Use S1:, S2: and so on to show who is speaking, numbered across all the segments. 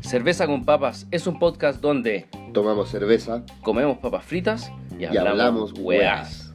S1: Cerveza con Papas es un podcast donde
S2: Tomamos cerveza
S1: comemos papas fritas y
S2: y
S1: hablamos,
S2: hablamos
S1: weas.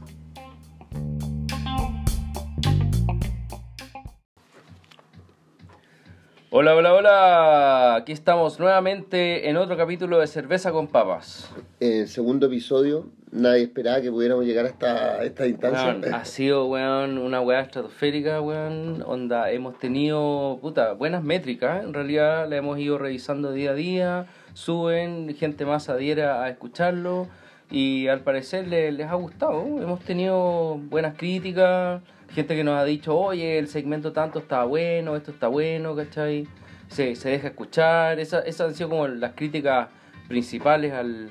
S1: Hola, hola, hola. Aquí estamos nuevamente en otro capítulo de Cerveza con Papas.
S2: En el segundo episodio, nadie esperaba que pudiéramos llegar hasta esta instancia.
S1: Ha sido, weón, una weá estratosférica, weón. Onda, hemos tenido, puta, buenas métricas. En realidad la hemos ido revisando día a día. Suben, gente más adhiera a escucharlo. Y al parecer le- les ha gustado. Hemos tenido buenas críticas. Gente que nos ha dicho, oye, el segmento tanto está bueno, esto está bueno, ¿cachai? Se, se deja escuchar. Esa- esas han sido como las críticas principales al,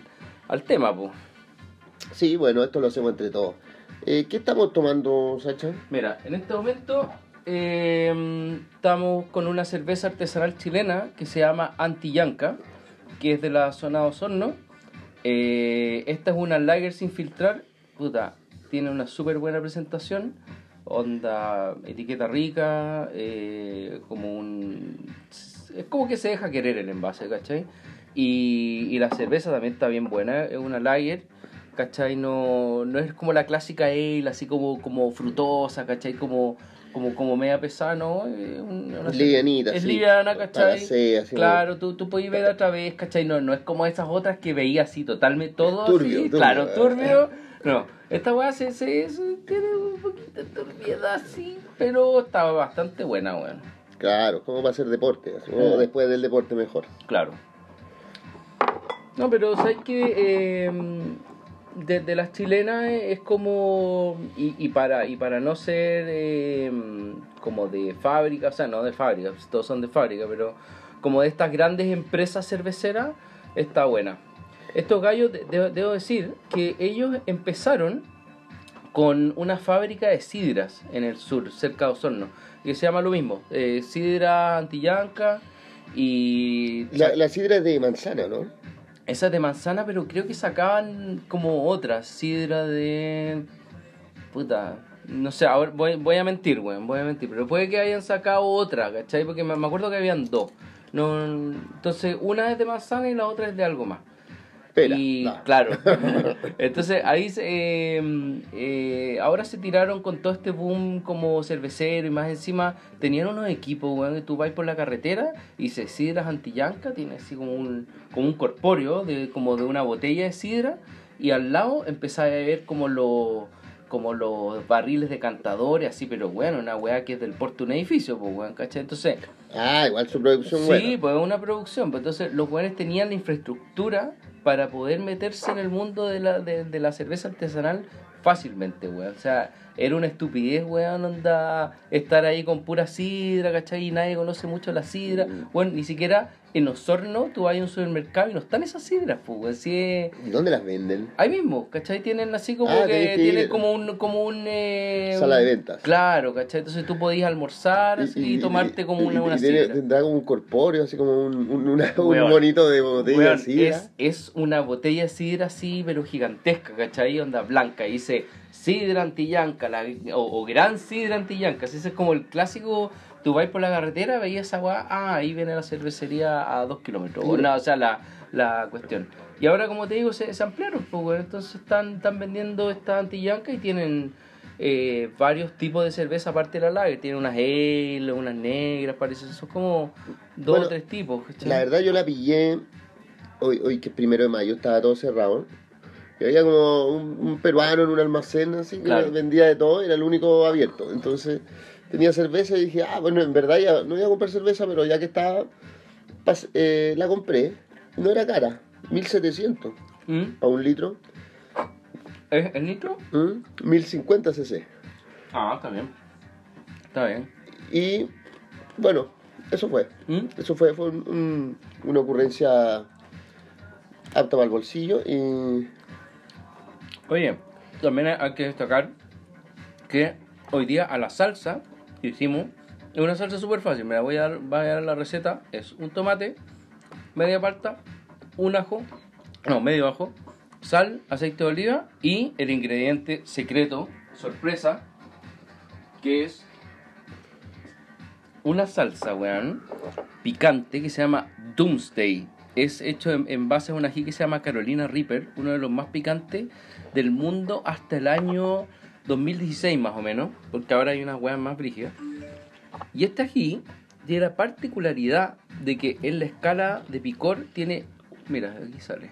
S1: al tema, pues.
S2: Sí, bueno, esto lo hacemos entre todos. Eh, ¿Qué estamos tomando, Sacha?
S1: Mira, en este momento eh, estamos con una cerveza artesanal chilena que se llama Antillanca, que es de la zona de Osorno. Eh, esta es una lager sin filtrar, puta, tiene una súper buena presentación, onda, etiqueta rica, eh, como un... Es como que se deja querer el envase, ¿cachai? Y, y la cerveza también está bien buena, es una lager, ¿cachai? No, no es como la clásica ale, así como, como frutosa, ¿cachai? Como, como, como media pesada, ¿no? Es una
S2: Livianita,
S1: Es
S2: sí.
S1: liviana, ¿cachai?
S2: hacer, así
S1: claro, tú, tú puedes ver otra vez, ¿cachai? No, no es como esas otras que veía así totalmente todo
S2: Turbio,
S1: así,
S2: turbio.
S1: claro, turbio. No, esta weá se, se, se- tiene un poquito de turbiedad, sí, pero está bastante buena, weón.
S2: Claro, como para hacer deporte. así, o
S1: Mm.
S2: después del deporte mejor.
S1: Claro. No, pero sabes que de, de las chilenas es como. Y, y para, y para no ser eh, como de fábrica, o sea, no de fábrica, todos son de fábrica, pero como de estas grandes empresas cerveceras, está buena. Estos gallos, de- de- debo decir que ellos empezaron con una fábrica de sidras en el sur, cerca de Osorno, que se llama lo mismo, eh, sidra antillanca y...
S2: La, la sidra es de manzana, ¿no?
S1: Esa de manzana, pero creo que sacaban como otras, sidra de... Puta, no sé, ahora voy, voy a mentir, weón, voy a mentir, pero puede que hayan sacado otra, ¿cachai? Porque me, me acuerdo que habían dos. No, entonces, una es de manzana y la otra es de algo más. Y
S2: no.
S1: claro, entonces ahí se, eh, eh, ahora se tiraron con todo este boom como cervecero y más encima tenían unos equipos, weón, que tú vas por la carretera y se sidras antillanca, tiene así como un, como un corpóreo de, como de una botella de sidra y al lado empezás a ver como los como los barriles de cantadores, así, pero bueno, una weá que es del porte de un edificio, pues weón, ¿cachai? Entonces,
S2: Ah, igual su producción
S1: Sí,
S2: buena.
S1: pues es una producción. Pues entonces los jóvenes tenían la infraestructura para poder meterse en el mundo de la, de, de la cerveza artesanal fácilmente, weón. O sea, era una estupidez, weón, onda estar ahí con pura sidra, ¿cachai? Y nadie conoce mucho la sidra.
S2: Mm.
S1: Bueno, ni siquiera en Osorno tú vas a un supermercado y no están esas sidras, pues. Si es-
S2: ¿Y ¿Dónde las venden?
S1: Ahí mismo, ¿cachai? Tienen así como
S2: Ah,
S1: que,
S2: que
S1: tienen como un, como un eh,
S2: Sala de ventas.
S1: Claro, ¿cachai? Entonces tú podías almorzar así, y, tomarte como una,
S2: y-
S1: sidra.
S2: Tendrá como un corpóreo, así como un, un, una- de botella
S1: Weón,
S2: de sidra.
S1: es, es una botella de sidra así, pero gigantesca, ¿cachai? Onda blanca. Y dice sidra antillanca, la, o, o gran sidra antillanca. Así ese es como el clásico. Tú vas por la carretera, veías esa weá, ah, ahí viene la cervecería a dos kilómetros. O, no, o sea, la, la cuestión. Y ahora, como te digo, se, se ampliaron, pues, weón. Entonces están, están vendiendo esta antillanca y tienen eh, varios tipos de cerveza aparte de la lager. Tienen unas ale, unas negras, parece. Son como dos
S2: Bueno,
S1: o tres tipos.
S2: La verdad yo la pillé hoy, hoy que es primero de mayo, estaba todo cerrado. Y había como un, un peruano en un almacén así que
S1: Claro.
S2: vendía de todo, era el único abierto. Entonces tenía cerveza y dije, ah, bueno, en verdad ya no iba a comprar cerveza, pero ya que estaba, pas- eh, la compré. No era cara, 1700
S1: ¿Mm?
S2: para un litro,
S1: ¿Es el nitro?
S2: ¿m? 1050 cc.
S1: Ah, está bien. Está bien.
S2: Y bueno, eso fue.
S1: ¿Mm?
S2: Eso fue, fue un- un- una ocurrencia apta para el bolsillo y
S1: Oye, también hay que destacar que hoy día a la salsa que hicimos es una salsa súper fácil. Me la voy a dar, voy a dar la receta. Es un tomate, media palta, un ajo, no, medio ajo, sal, aceite de oliva y el ingrediente secreto, sorpresa, que es una salsa, weón, picante que se llama Doomsday. Es hecho en, en base a un ají que se llama Carolina Reaper, uno de los más picantes del mundo hasta el año 2016 más o menos, porque ahora hay unas weas más brígidas. Y este ají tiene la particularidad de que en la escala de picor tiene, mira, aquí sale,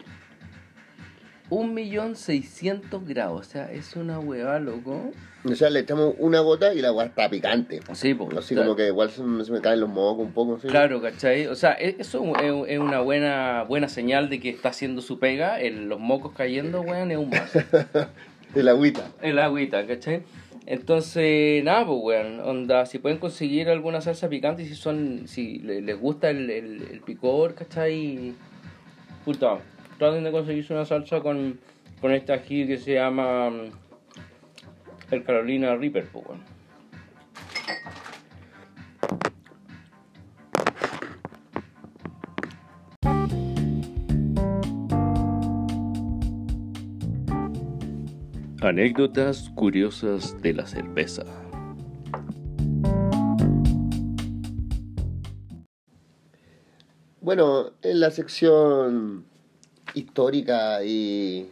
S1: 1.600.000 grados, o sea, es una hueá, loco.
S2: O sea, le echamos una gota y la agua está picante.
S1: Sí, pues.
S2: Así como que igual se, me se me caen los mocos un poco. ¿sí?
S1: Claro, ¿cachai? O sea, e- eso es, es una buena buena señal de que está haciendo su pega. El, los mocos cayendo, weón, es un más.
S2: El agüita.
S1: El agüita, ¿cachai? Entonces, nada, pues, weón, onda, si pueden conseguir alguna salsa picante, si son, si le- les gusta el, el, el picor, ¿cachai? Puta, traten de conseguirse una salsa con, con este ají que se llama mm, el Carolina Reaper, pues, weón. Anécdotas curiosas de la cerveza.
S2: Bueno, en la sección histórica y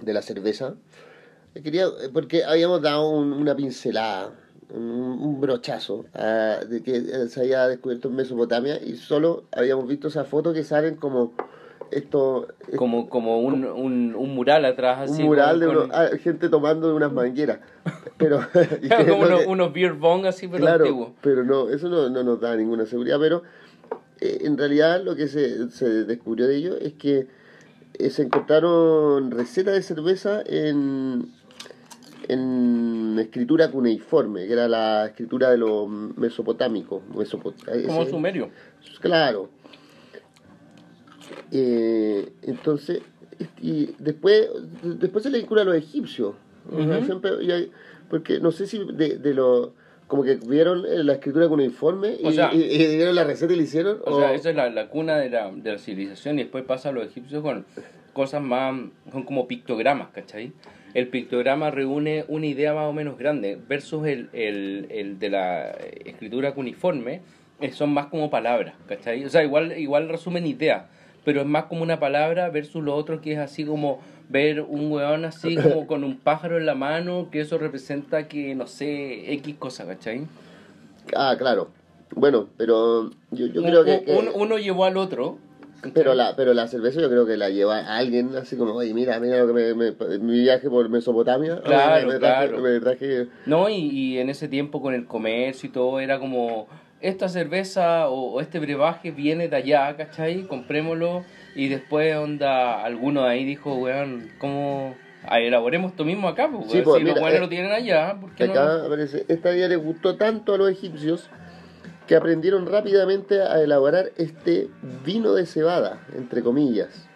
S2: de la cerveza, quería, porque habíamos dado un- una pincelada, un, brochazo, ah, de que eh, se había descubierto en Mesopotamia y solo habíamos visto esas fotos que salen como esto,
S1: Como, como un, un, un mural atrás,
S2: un
S1: así.
S2: mural de
S1: con-
S2: uno- ah, gente tomando de unas mangueras. Pero, y
S1: Claro,
S2: que
S1: como unos,
S2: que-
S1: unos beer bong así, pero
S2: claro,
S1: antiguos.
S2: pero no, eso no, no nos da ninguna seguridad, pero eh, en realidad lo que se, se descubrió de ello es que eh, se encontraron recetas de cerveza en, en escritura cuneiforme, que era la escritura de los mesopotámicos. mesopot-
S1: Como sumerio.
S2: Claro. Eh, entonces, y después, después se le vincula a los egipcios. Siempre- hay- porque no sé si de, de lo como que vieron eh, la escritura y,
S1: O sea-
S2: y- y vieron la receta y la hicieron.
S1: O sea, esa es la, la cuna de la, de la civilización y después pasa a los egipcios con cosas más, son como pictogramas, ¿cachai? El pictograma reúne una idea más o menos grande versus el, el, el de la escritura cuneiforme, eh, son más como palabras, ¿cachai? O sea, igual, igual resumen ideas, pero es más como una palabra versus lo otro que es así como ver un weón así como con un pájaro en la mano, que eso representa que, no sé, X cosa, ¿cachai?
S2: Ah, claro. Bueno, pero yo, yo creo que...
S1: Un-
S2: que-
S1: un- uno llevó al otro.
S2: pero la, pero la cerveza yo creo que la lleva a alguien así como, oye, mira, mira lo que me, me- mi viaje por Mesopotamia. oye,
S1: Claro,
S2: me, traje,
S1: claro.
S2: me traje
S1: No, y, y en ese tiempo con el comercio y todo era como, esta cerveza o, o este brebaje viene de allá, ¿cachai? Comprémoslo y después onda, alguno de ahí dijo, weón, ¿cómo ah, elaboremos esto mismo acá? Pues,
S2: Sí, pues,
S1: si los
S2: mira, eh,
S1: lo tienen allá, ¿por qué
S2: Acá
S1: no?
S2: aparece, esta idea les gustó tanto a los egipcios que aprendieron rápidamente a elaborar este vino de cebada, entre comillas.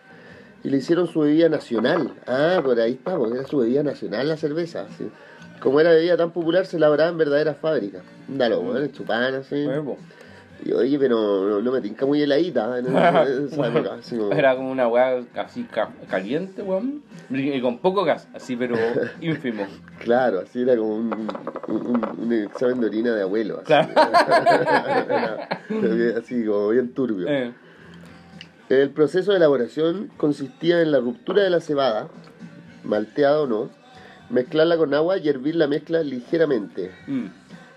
S2: Y le hicieron su bebida nacional. Ah, por ahí está, porque era su bebida nacional la cerveza. sí. Como era bebida tan popular, se elaboraba en verdaderas fábricas. Dalo, bueno, chupan así. Y oye, pero no, no me tinca muy heladita en esa época. así como-
S1: Era como una weá así ca- caliente, weón, y con poco gas, así pero ínfimo.
S2: Claro, así era como un, un, un examen de orina de abuelo. Así,
S1: Claro.
S2: Era- así como bien turbio.
S1: Eh,
S2: El proceso de elaboración consistía en la ruptura de la cebada, malteada o no, mezclarla con agua y hervir la mezcla ligeramente.
S1: mm.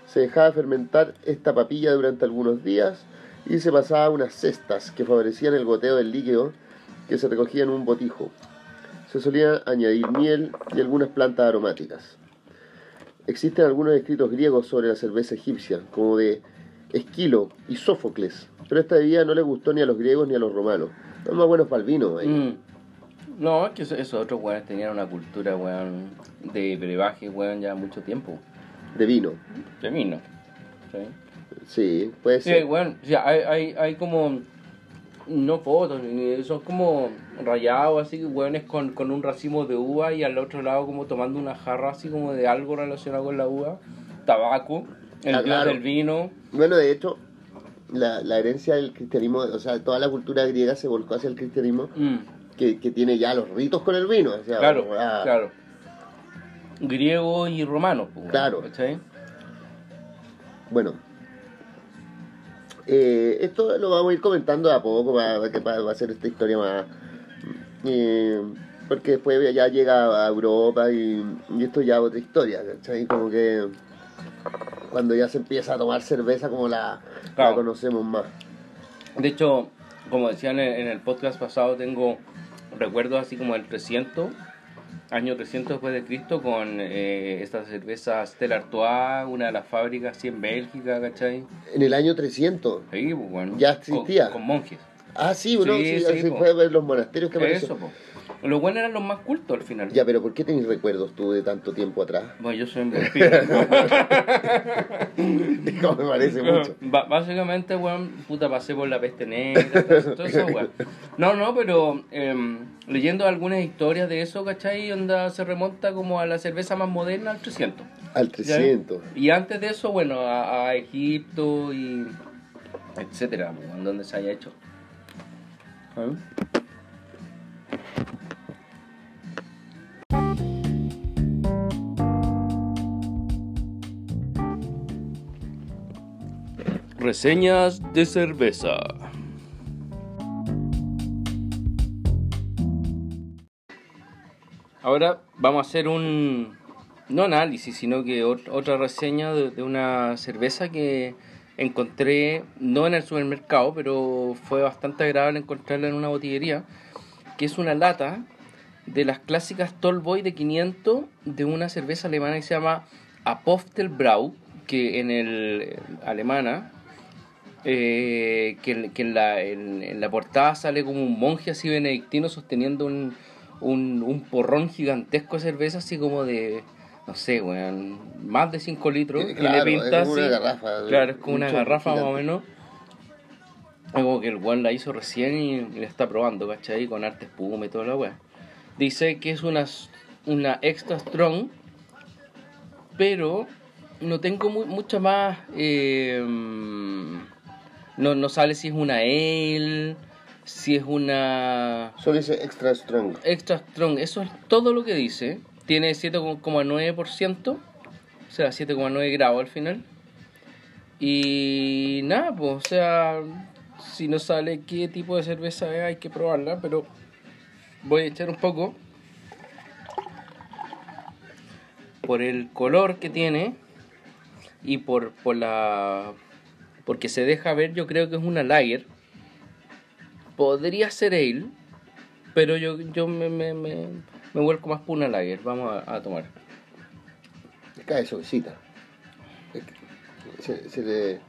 S2: Se dejaba fermentar esta papilla durante algunos días y se pasaba a unas cestas que favorecían el goteo del líquido que se recogía en un botijo. Se solía añadir miel y algunas plantas aromáticas. Existen algunos escritos griegos sobre la cerveza egipcia, como de Esquilo y Sófocles, pero esta bebida no le gustó ni a los griegos ni a los romanos. Son más buenos para el vino.
S1: Mm. No, es que eso- esos otros weones tenían una cultura, weón, de brebaje, weón, ya mucho tiempo.
S2: De vino.
S1: De mí, ¿no? ¿Sí?
S2: Sí, puede
S1: Sí,
S2: ser.
S1: weón, o sea, hay, hay, hay como, no fotos, ni- son como rayados, así, weones con, con un racimo de uva y al otro lado como tomando una jarra así como de algo relacionado con la uva, tabaco, el
S2: Ah, claro.
S1: del vino.
S2: Bueno, de hecho, la, la herencia del cristianismo, o sea, toda la cultura griega se volcó hacia el cristianismo,
S1: Mm.
S2: Que, que tiene ya los ritos con el vino. O sea,
S1: Claro,
S2: ah,
S1: claro. Griego y romano, pues,
S2: Claro.
S1: ¿cachai?
S2: Bueno, Eh, esto lo vamos a ir comentando a poco para, que para, hacer esta historia más. eh, porque después ya llega a Europa y, y esto ya es otra historia, ¿cachai? Como que cuando ya se empieza a tomar cerveza como la, la conocemos más.
S1: De hecho, como decían en el podcast pasado, tengo recuerdos así como el 300, año 300 después de Cristo, con eh, esta cerveza Stella Artois, una de las fábricas así en Bélgica, ¿cachai?
S2: En el año 300.
S1: Sí, pues, bueno.
S2: Ya
S1: con-
S2: existía.
S1: Con, monjes.
S2: Ah, sí, bueno,
S1: Sí,
S2: sí,
S1: sí,
S2: así
S1: po.
S2: fue ver los monasterios que apareció.
S1: Eso, pues. Los buenos eran los más cultos al final.
S2: Ya, pero ¿por qué tenés recuerdos tú de tanto tiempo atrás?
S1: Bueno, yo soy un vampiro.
S2: No me parece mucho.
S1: Básicamente, weón, puta, pasé por la peste negra, todo eso, weón. No, no, pero em, leyendo algunas historias de eso, ¿cachai? Onda se remonta como a la cerveza más moderna, al 300.
S2: Al
S1: ¿ya?
S2: 300.
S1: Y antes de eso, bueno, a, a Egipto y etcétera, weón, donde se haya hecho. ¿Ah? Reseñas de cerveza. Ahora vamos a hacer un, no análisis, sino que ot- otra reseña de, una cerveza que encontré, no en el supermercado, pero fue bastante agradable encontrarla en una botillería, que es una lata de las clásicas Tallboy de 500 de una cerveza alemana que se llama Apostelbrau, que en el eh, alemana, eh, que, en- que en, la, en, en la portada sale como un monje así benedictino sosteniendo un, un, un porrón gigantesco de cerveza así como de, no sé, weón, más de 5 litros. Y
S2: claro,
S1: le pinta
S2: es como una
S1: así-
S2: garrafa,
S1: Claro, es como
S2: un
S1: una garrafa más o menos. Es Como que el weón la hizo recién y, y la está probando, ¿cachai? Con arte espuma y toda la weá. Dice que es una, una extra strong, pero no tengo mu- mucha más. eh, no, no sale si es una ale, si es una
S2: Solo dice extra strong.
S1: extra strong. Eso es todo lo que dice. Tiene 7,9%, o sea, 7,9 grados al final. Y nada, pues, o sea, si no sale qué tipo de cerveza es, hay que probarla, pero voy a echar un poco por el color que tiene y por, por la porque se deja ver, yo creo que es una lager. Podría ser ale, pero yo, yo me, me, me, me vuelco más por una lager. Vamos a, a tomar.
S2: Cae suavecita. Se, se le...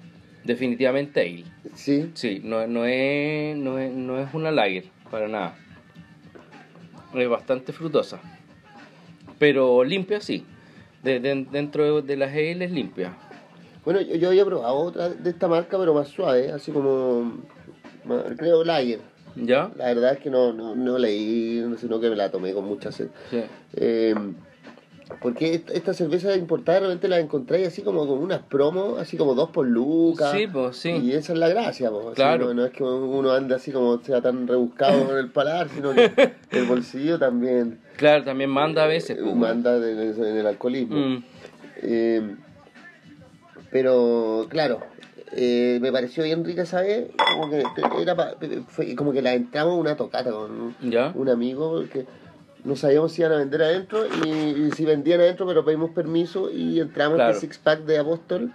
S1: Definitivamente ale.
S2: Sí,
S1: Sí, no, no, es, no, es, no es una lager, para nada. Es bastante frutosa. Pero limpia, sí. De, de- dentro de, de las ale es limpia.
S2: Bueno, yo, yo había probado otra de esta marca, pero más suave, así como. más- Creo Lager.
S1: ¿Ya?
S2: La verdad es que no, no, no leí, sino que me la tomé con mucha sed.
S1: Sí.
S2: Eh, porque esta, cerveza importada realmente la encontráis así como con unas promos, así como dos por lucas.
S1: Sí, pues sí.
S2: Y esa es la gracia, pues.
S1: Claro.
S2: no, no es que uno ande así como sea tan rebuscado en el paladar, sino que el bolsillo también
S1: Claro, también manda a veces.
S2: eh, manda en el, en el alcoholismo.
S1: Mm,
S2: Eh, pero claro, eh, me pareció bien rica esa vez, como que era pa- fue como que la entramos una tocata con
S1: ¿Ya?
S2: un amigo que no sabíamos si iban a vender adentro y, y si vendían adentro, pero pedimos permiso y entramos
S1: Claro.
S2: en este six pack de Apóstol.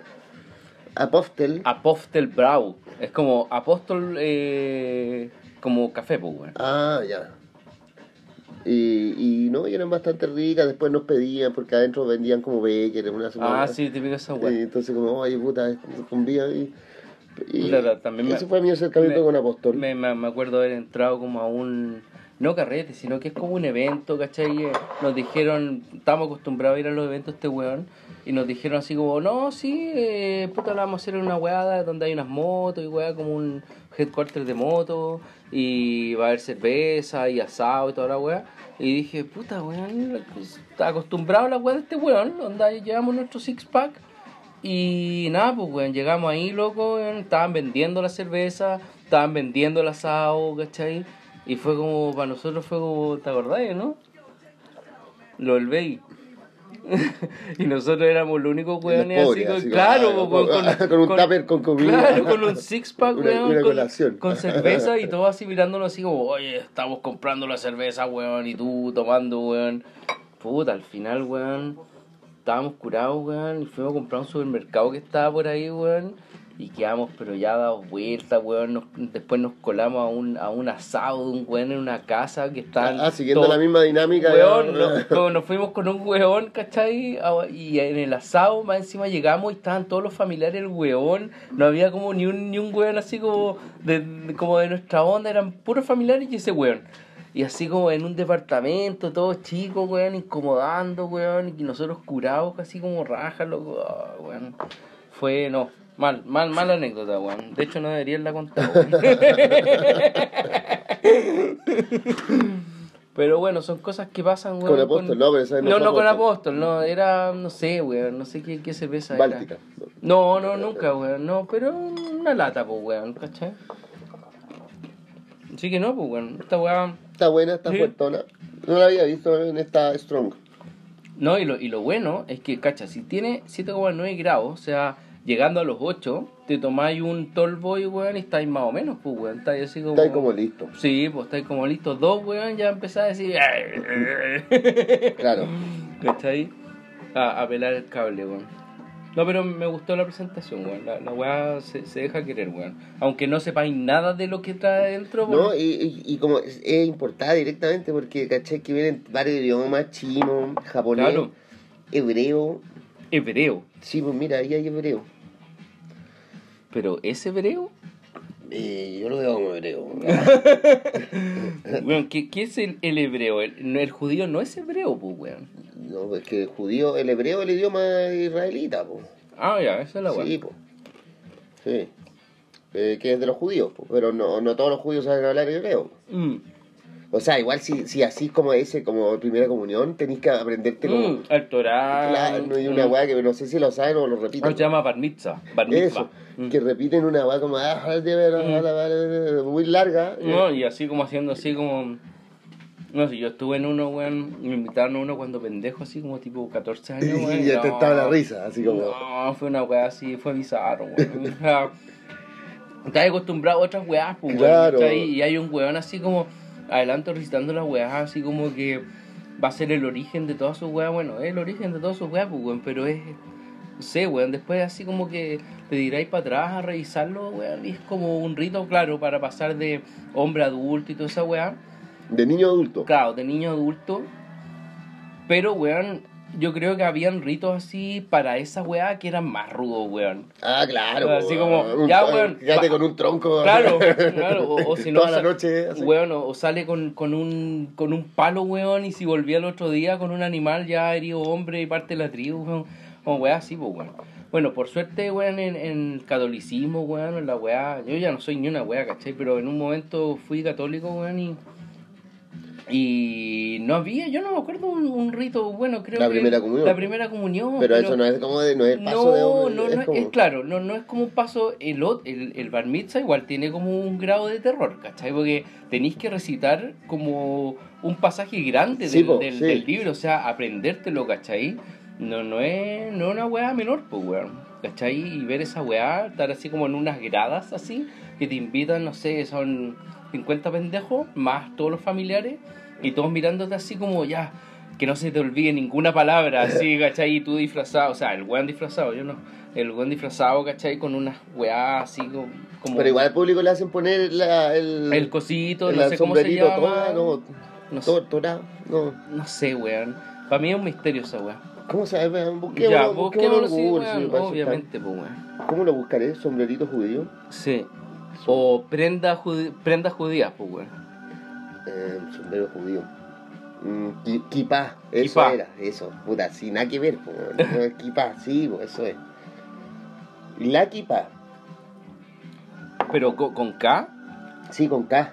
S2: Apostel.
S1: Apostel Brau. Es como apóstol, eh, como café, pues.
S2: Ah, ya. Y, y no, y eran bastante ricas, después nos pedían porque adentro vendían como Becker, una
S1: Ah, sí, típico esa
S2: Y
S1: weón.
S2: entonces como, oye puta, convía y, y
S1: Claro, también me-
S2: ese fue mi acercamiento
S1: me-
S2: con Apóstol.
S1: Me, me, me acuerdo haber entrado como a un. No carrete, sino que es como un evento, ¿cachai? Eh, Nos dijeron, estamos acostumbrados a ir a los eventos este weón, y nos dijeron así como, no, sí, eh, puta, vamos a hacer una weada donde hay unas motos y weá, como un headquarter de motos, y va a haber cerveza y asado y toda la weá. Y dije, puta, weón, está acostumbrado a la weá de este weón, donde llevamos nuestro six pack. Y nada, pues, weón, llegamos ahí, loco, estaban vendiendo la cerveza, estaban vendiendo el asado, ¿cachai? Y fue como, para nosotros fue como, ¿te acordás, no? Lo del Bay. y nosotros éramos los únicos weones así, con,
S2: así,
S1: claro,
S2: con-
S1: con,
S2: con un tupper con comida.
S1: Claro, con un six pack,
S2: Una-
S1: weón,
S2: una
S1: con,
S2: colación.
S1: con cerveza y todo así mirándolo así como, oye, estamos comprando la cerveza, weón, y tú tomando, weón. Puta, al final, weón, estábamos curados, weón, y fuimos a comprar un supermercado que estaba por ahí, weón. Y quedamos, pero ya dados vueltas, weón. nos- después nos colamos a un, a un asado de un weón en una casa que está.
S2: Ah, siguiendo la misma dinámica.
S1: Weón,
S2: ya-
S1: nos fuimos con un weón, ¿cachai? Ah, Y en el asado, más encima llegamos y estaban todos los familiares del weón. No había como ni un, ni un weón así como de, como de nuestra onda, eran puros familiares y ese weón. Y así como en un departamento, todos chicos, weón, incomodando, weón, y nosotros curados, así como rajas, loco, ah, weón. Fue, no, mal, mal, mala anécdota, weón. De hecho, no debería la contar, weón. Pero bueno, son cosas que pasan, weón.
S2: Con Apóstol, no, pero esa no
S1: no, no con
S2: Apóstol.
S1: No, era, no sé, weón, no sé qué, qué cerveza era.
S2: Báltica.
S1: No, no, nunca, weón, no, pero una lata, pues, weón, ¿cachai? Así que no, pues, weón, esta weá...
S2: Está buena, está
S1: Sí.
S2: fuertona. No la había visto en esta Strong.
S1: No, y lo, y lo bueno es que, cacha, si tiene 7,9 grados, o sea, llegando a los 8, te tomáis un Tallboy, weón, y estáis más o menos, pues, weón, estáis así como...
S2: Está ahí como listo.
S1: Sí, pues estáis como listos dos, weón, ya empezás a decir...
S2: Claro.
S1: ¿Cachai? A, a pelar el cable, weón. No, pero me gustó la presentación, weón. La, la weá se, se deja querer, weón. Aunque no sepáis nada de lo que trae dentro,
S2: No,
S1: weón.
S2: y, y, y como es, es importada directamente porque caché que vienen varios idiomas, chino, japonés,
S1: Claro.
S2: hebreo.
S1: Hebreo.
S2: Sí, pues mira, ahí hay hebreo.
S1: Pero ¿es hebreo?
S2: Eh, yo lo veo como hebreo.
S1: Weón, ¿qué, qué es el, el hebreo? El, el judío no es hebreo, pues, weón.
S2: no, es que el judío, el hebreo es el idioma israelita, pues.
S1: Ah, ya, esa es la weá.
S2: Sí, pues. Sí. Eh, que es de los judíos, pues. Pero no, no todos los judíos saben hablar hebreo.
S1: Mm.
S2: O sea, igual si, si así como ese, como primera comunión, tenéis que aprenderte como...
S1: Mm, el Torah.
S2: Claro, no hay una
S1: mm.
S2: weá que no sé si lo saben o lo repiten.
S1: Ah, se llama bar mitzvah. Bar mitzvah.
S2: Eso,
S1: Mm.
S2: que repiten una weá como ah, ah, la- la- muy larga.
S1: No, y así como haciendo así como... No sé, yo estuve en uno, weón, me invitaron a uno cuando pendejo, así como tipo 14 años, weón.
S2: y ya te
S1: no.
S2: estaba la risa, así como.
S1: No, fue una weá así, fue bizarro, weón. O sea, Estás acostumbrado a otras weás, pues, weón,
S2: Claro.
S1: Y hay un weón así como, adelanto recitando las weas, así como que va a ser el origen de todas sus weas. Bueno, es el origen de todas sus weas, pues, weón, pero es. No sé, weón, después así como que te diráis para atrás a revisarlo, weón, y es como un rito, claro, para pasar de hombre adulto y toda esa weá.
S2: De niño adulto.
S1: Claro, de niño adulto. Pero, weón, yo creo que habían ritos así para esa weá que eran más rudos, weón.
S2: Ah, claro.
S1: Así como,
S2: un-
S1: ya, weón,
S2: Fíjate con un tronco.
S1: Claro, claro, o, o si no,
S2: Toda la noche. así.
S1: weón, o, o sale con, con, un, con un palo, weón, y si volvía el otro día con un animal ya herido hombre y parte de la tribu, weón, como weá así, pues, weón. Bueno, por suerte, weón, en, en el catolicismo, weón, en la weá, yo ya no soy ni una weá, ¿cachai? Pero en un momento fui católico, weón, y... Y no había, yo no me acuerdo un, un rito, bueno, creo
S2: La
S1: que...
S2: primera comunión.
S1: La primera comunión.
S2: Pero, eso no es como de, no es el paso
S1: no,
S2: de
S1: no,
S2: es
S1: no,
S2: como-
S1: es claro, no, no es como un paso, el, el, el bar mitzvah igual tiene como un grado de terror, ¿cachai? Porque tenéis que recitar como un pasaje grande
S2: Sí,
S1: del,
S2: po,
S1: del,
S2: sí.
S1: del libro, o sea, aprendértelo, ¿cachai? No, no es, no es una weá menor, pues weón, ¿cachai? Y ver esa weá, estar así como en unas gradas así, que te invitan, no sé, son 50 pendejos, más todos los familiares, y todos mirándote así como ya, que no se te olvide ninguna palabra, así, ¿cachai? Y tú disfrazado, o sea, el weón disfrazado, yo no, el weón disfrazado, ¿cachai? Con unas weá así como...
S2: Pero igual al público le hacen poner la, el,
S1: el cosito,
S2: el
S1: no sé cómo se
S2: sombrerito
S1: llama.
S2: toda, no,
S1: no, sé,
S2: todo torado, no.
S1: no sé, weón. Para mí es un misterio esa weá.
S2: ¿Cómo se llama?
S1: Ya,
S2: Busquémoslo,
S1: busquémoslo,
S2: busquémoslo
S1: sí,
S2: en Google,
S1: weón, obviamente, pues, weón.
S2: ¿Cómo lo buscaré? ¿Sombrerito judío?
S1: Sí. O prenda judi- prendas judías, pues, weón.
S2: Eh, sombrero judío. Mm, ki- kipá, eso era, eso. Puta, sin nada que ver, po, no, es kipá, sí, po, eso es. La kipá,
S1: Pero co- con, K,
S2: sí, con K.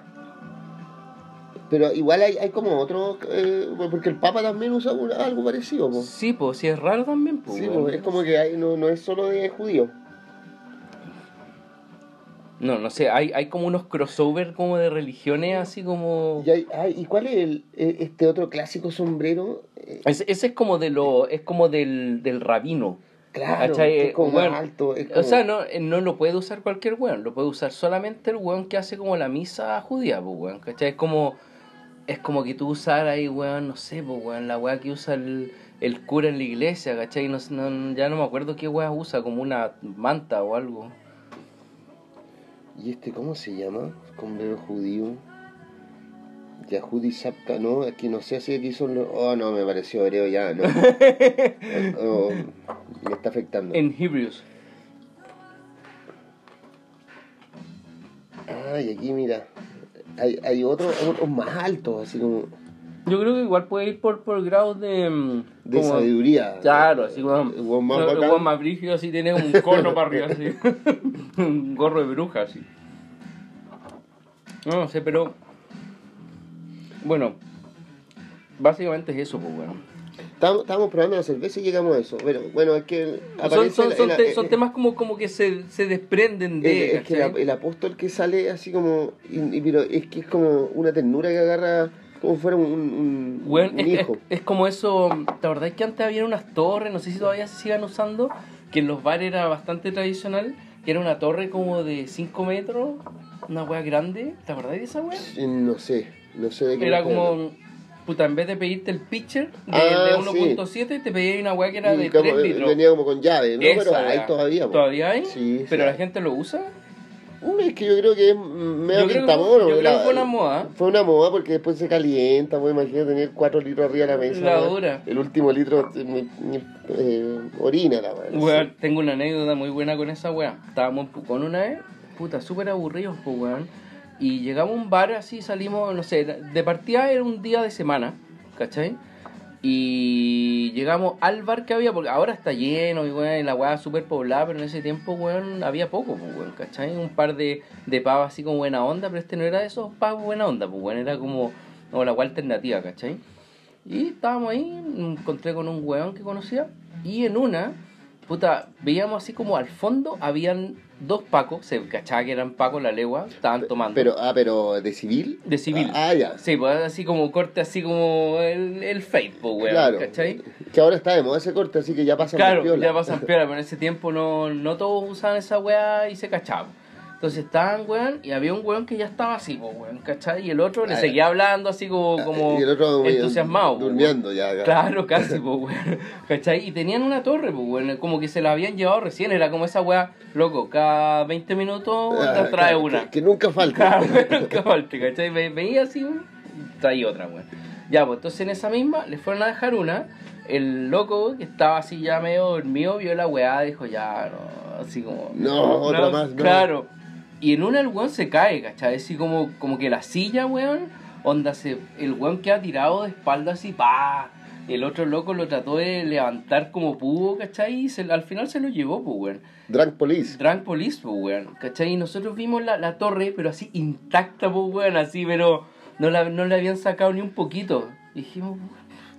S2: Pero igual hay, hay como otro, eh, porque el Papa también usa algo parecido, po.
S1: sí, pues, sí es raro también, pues,
S2: Sí, po, es como que hay, no, no es solo de judío.
S1: No, no sé, hay, hay como unos crossover como de religiones, así como...
S2: ¿Y, hay- hay- ¿y cuál es el, eh, este otro clásico sombrero? Eh,
S1: Ese, ese es como de lo, es como del, del rabino.
S2: claro, es como
S1: Weón,
S2: más alto. es
S1: O
S2: como-
S1: sea, no, eh, no lo puede usar cualquier weón, lo puede usar solamente el weón que hace como la misa judía, pues weón, ¿cachai? Es como, es como que tú usaras ahí, weón, no sé, pues weón, la weá que usa el, el cura en la iglesia, ¿cachai? No, no- ya no me acuerdo qué weá usa, como una manta o algo.
S2: ¿Y este cómo se llama? Sombrero judío. Yahudi Sapka, no, es que no sé si aquí son los... Oh, no, me pareció hebreo ya, no. Oh, me está afectando.
S1: En Hebrews.
S2: Ah, y aquí mira, hay, hay otros otros más altos, así como
S1: Yo creo que igual puede ir por, por grados de... mm,
S2: de
S1: como-
S2: sabiduría.
S1: Claro, así como...
S2: El más
S1: el más brígido así tiene un gorro para arriba, así. un gorro de bruja, así. No, no sé, pero... Bueno, básicamente es eso, pues bueno.
S2: Estábamos, estábamos probando la cerveza y llegamos a eso. Pero bueno, es que
S1: Son, son,
S2: la-
S1: son,
S2: la-
S1: te-
S2: eh,
S1: son
S2: eh,
S1: temas como, como que se, se desprenden
S2: eh,
S1: de...
S2: es que el apóstol que sale así como. y- y- pero es que es como una ternura que agarra como fuera un, un,
S1: es,
S2: hijo.
S1: es como eso, ¿te acordás que antes había unas torres, no sé si todavía se sigan usando, que en los bares era bastante tradicional, que era una torre como de 5 metros, una wea grande, ¿te acordás de esa wea?
S2: No sé, no sé de qué.
S1: Era
S2: hablando.
S1: como, puta, en vez de pedirte el pitcher de,
S2: Ah,
S1: de
S2: sí.
S1: 1.7, te pedía una wea que era
S2: Y
S1: de
S2: como,
S1: 3
S2: eh,
S1: litros.
S2: Venía como con llave, ¿no?
S1: Esa
S2: pero hay todavía.
S1: ¿Todavía hay?
S2: Sí,
S1: ¿Pero
S2: sí
S1: la gente lo usa?
S2: Es que yo creo que es medio
S1: Yo creo que yo creo que fue una moda.
S2: Fue una moda porque después se calienta, pues imagínate tener 4 litros arriba de la mesa.
S1: La.
S2: El último litro eh, eh, orina la weón.
S1: Weón, tengo una anécdota muy buena con esa weá. Estábamos en Pucón una vez, puta, súper aburridos, pues weón. Y llegamos a un bar así, salimos, no sé, de partida era un día de semana, ¿cachai? Y llegamos al bar que había, porque ahora está lleno y weón, y la weá súper poblada, pero en ese tiempo, weón, había poco, pues weón, ¿cachai? Un par de, de pavos así como buena onda, pero este no era de esos pavos buena onda, pues weón, era como, como la weá alternativa, ¿cachai? Y estábamos ahí, encontré con un weón que conocía. Y en una, puta, veíamos así como al fondo habían dos pacos, se cachaba que eran pacos la legua, estaban tomando.
S2: Pero, ah, pero de civil.
S1: de civil.
S2: Ah, ya.
S1: Sí, pues así como corte, así como el, el pues weón,
S2: claro.
S1: ¿cachai?
S2: Que ahora está de moda ese corte, así que ya pasa
S1: Claro,
S2: piola.
S1: ya pasan piola, pero en ese tiempo no, no todos usaban esa weá y se cachaban. Entonces estaban, weón, y había un weón que ya estaba así, pues, weón, ¿cachai? Y el otro le
S2: Ah,
S1: seguía hablando así como,
S2: Ah,
S1: como
S2: y el otro
S1: entusiasmado.
S2: Durmiendo ya. acá.
S1: Claro, casi, pues, weón. ¿Cachai? Y tenían una torre, pues, weón. Como que se la habían llevado recién. Era como esa weá, loco, cada 20 minutos
S2: Ah,
S1: te trae una.
S2: Que, que nunca falta.
S1: Claro, nunca falte, ¿cachai? Ve- Veía así, traía otra, weón. Ya, pues entonces en esa misma le fueron a dejar una. El loco, que estaba así ya medio dormido, vio la weá, dijo, ya, no, así como...
S2: No, otra más, no.
S1: Claro. Y en una el weón se cae, ¿cachai? Así como, como que la silla, weón, onda, se, el weón queda tirado de espalda así, pa. El otro loco lo trató de levantar como pudo, ¿cachai? Y se- al final se lo llevó, pues, weón.
S2: Drunk Police.
S1: Drunk Police, pues, weón. ¿Cachai? Y nosotros vimos la, la torre, pero así intacta, pues, weón, así, pero no, la, no le habían sacado ni un poquito. Y dijimos,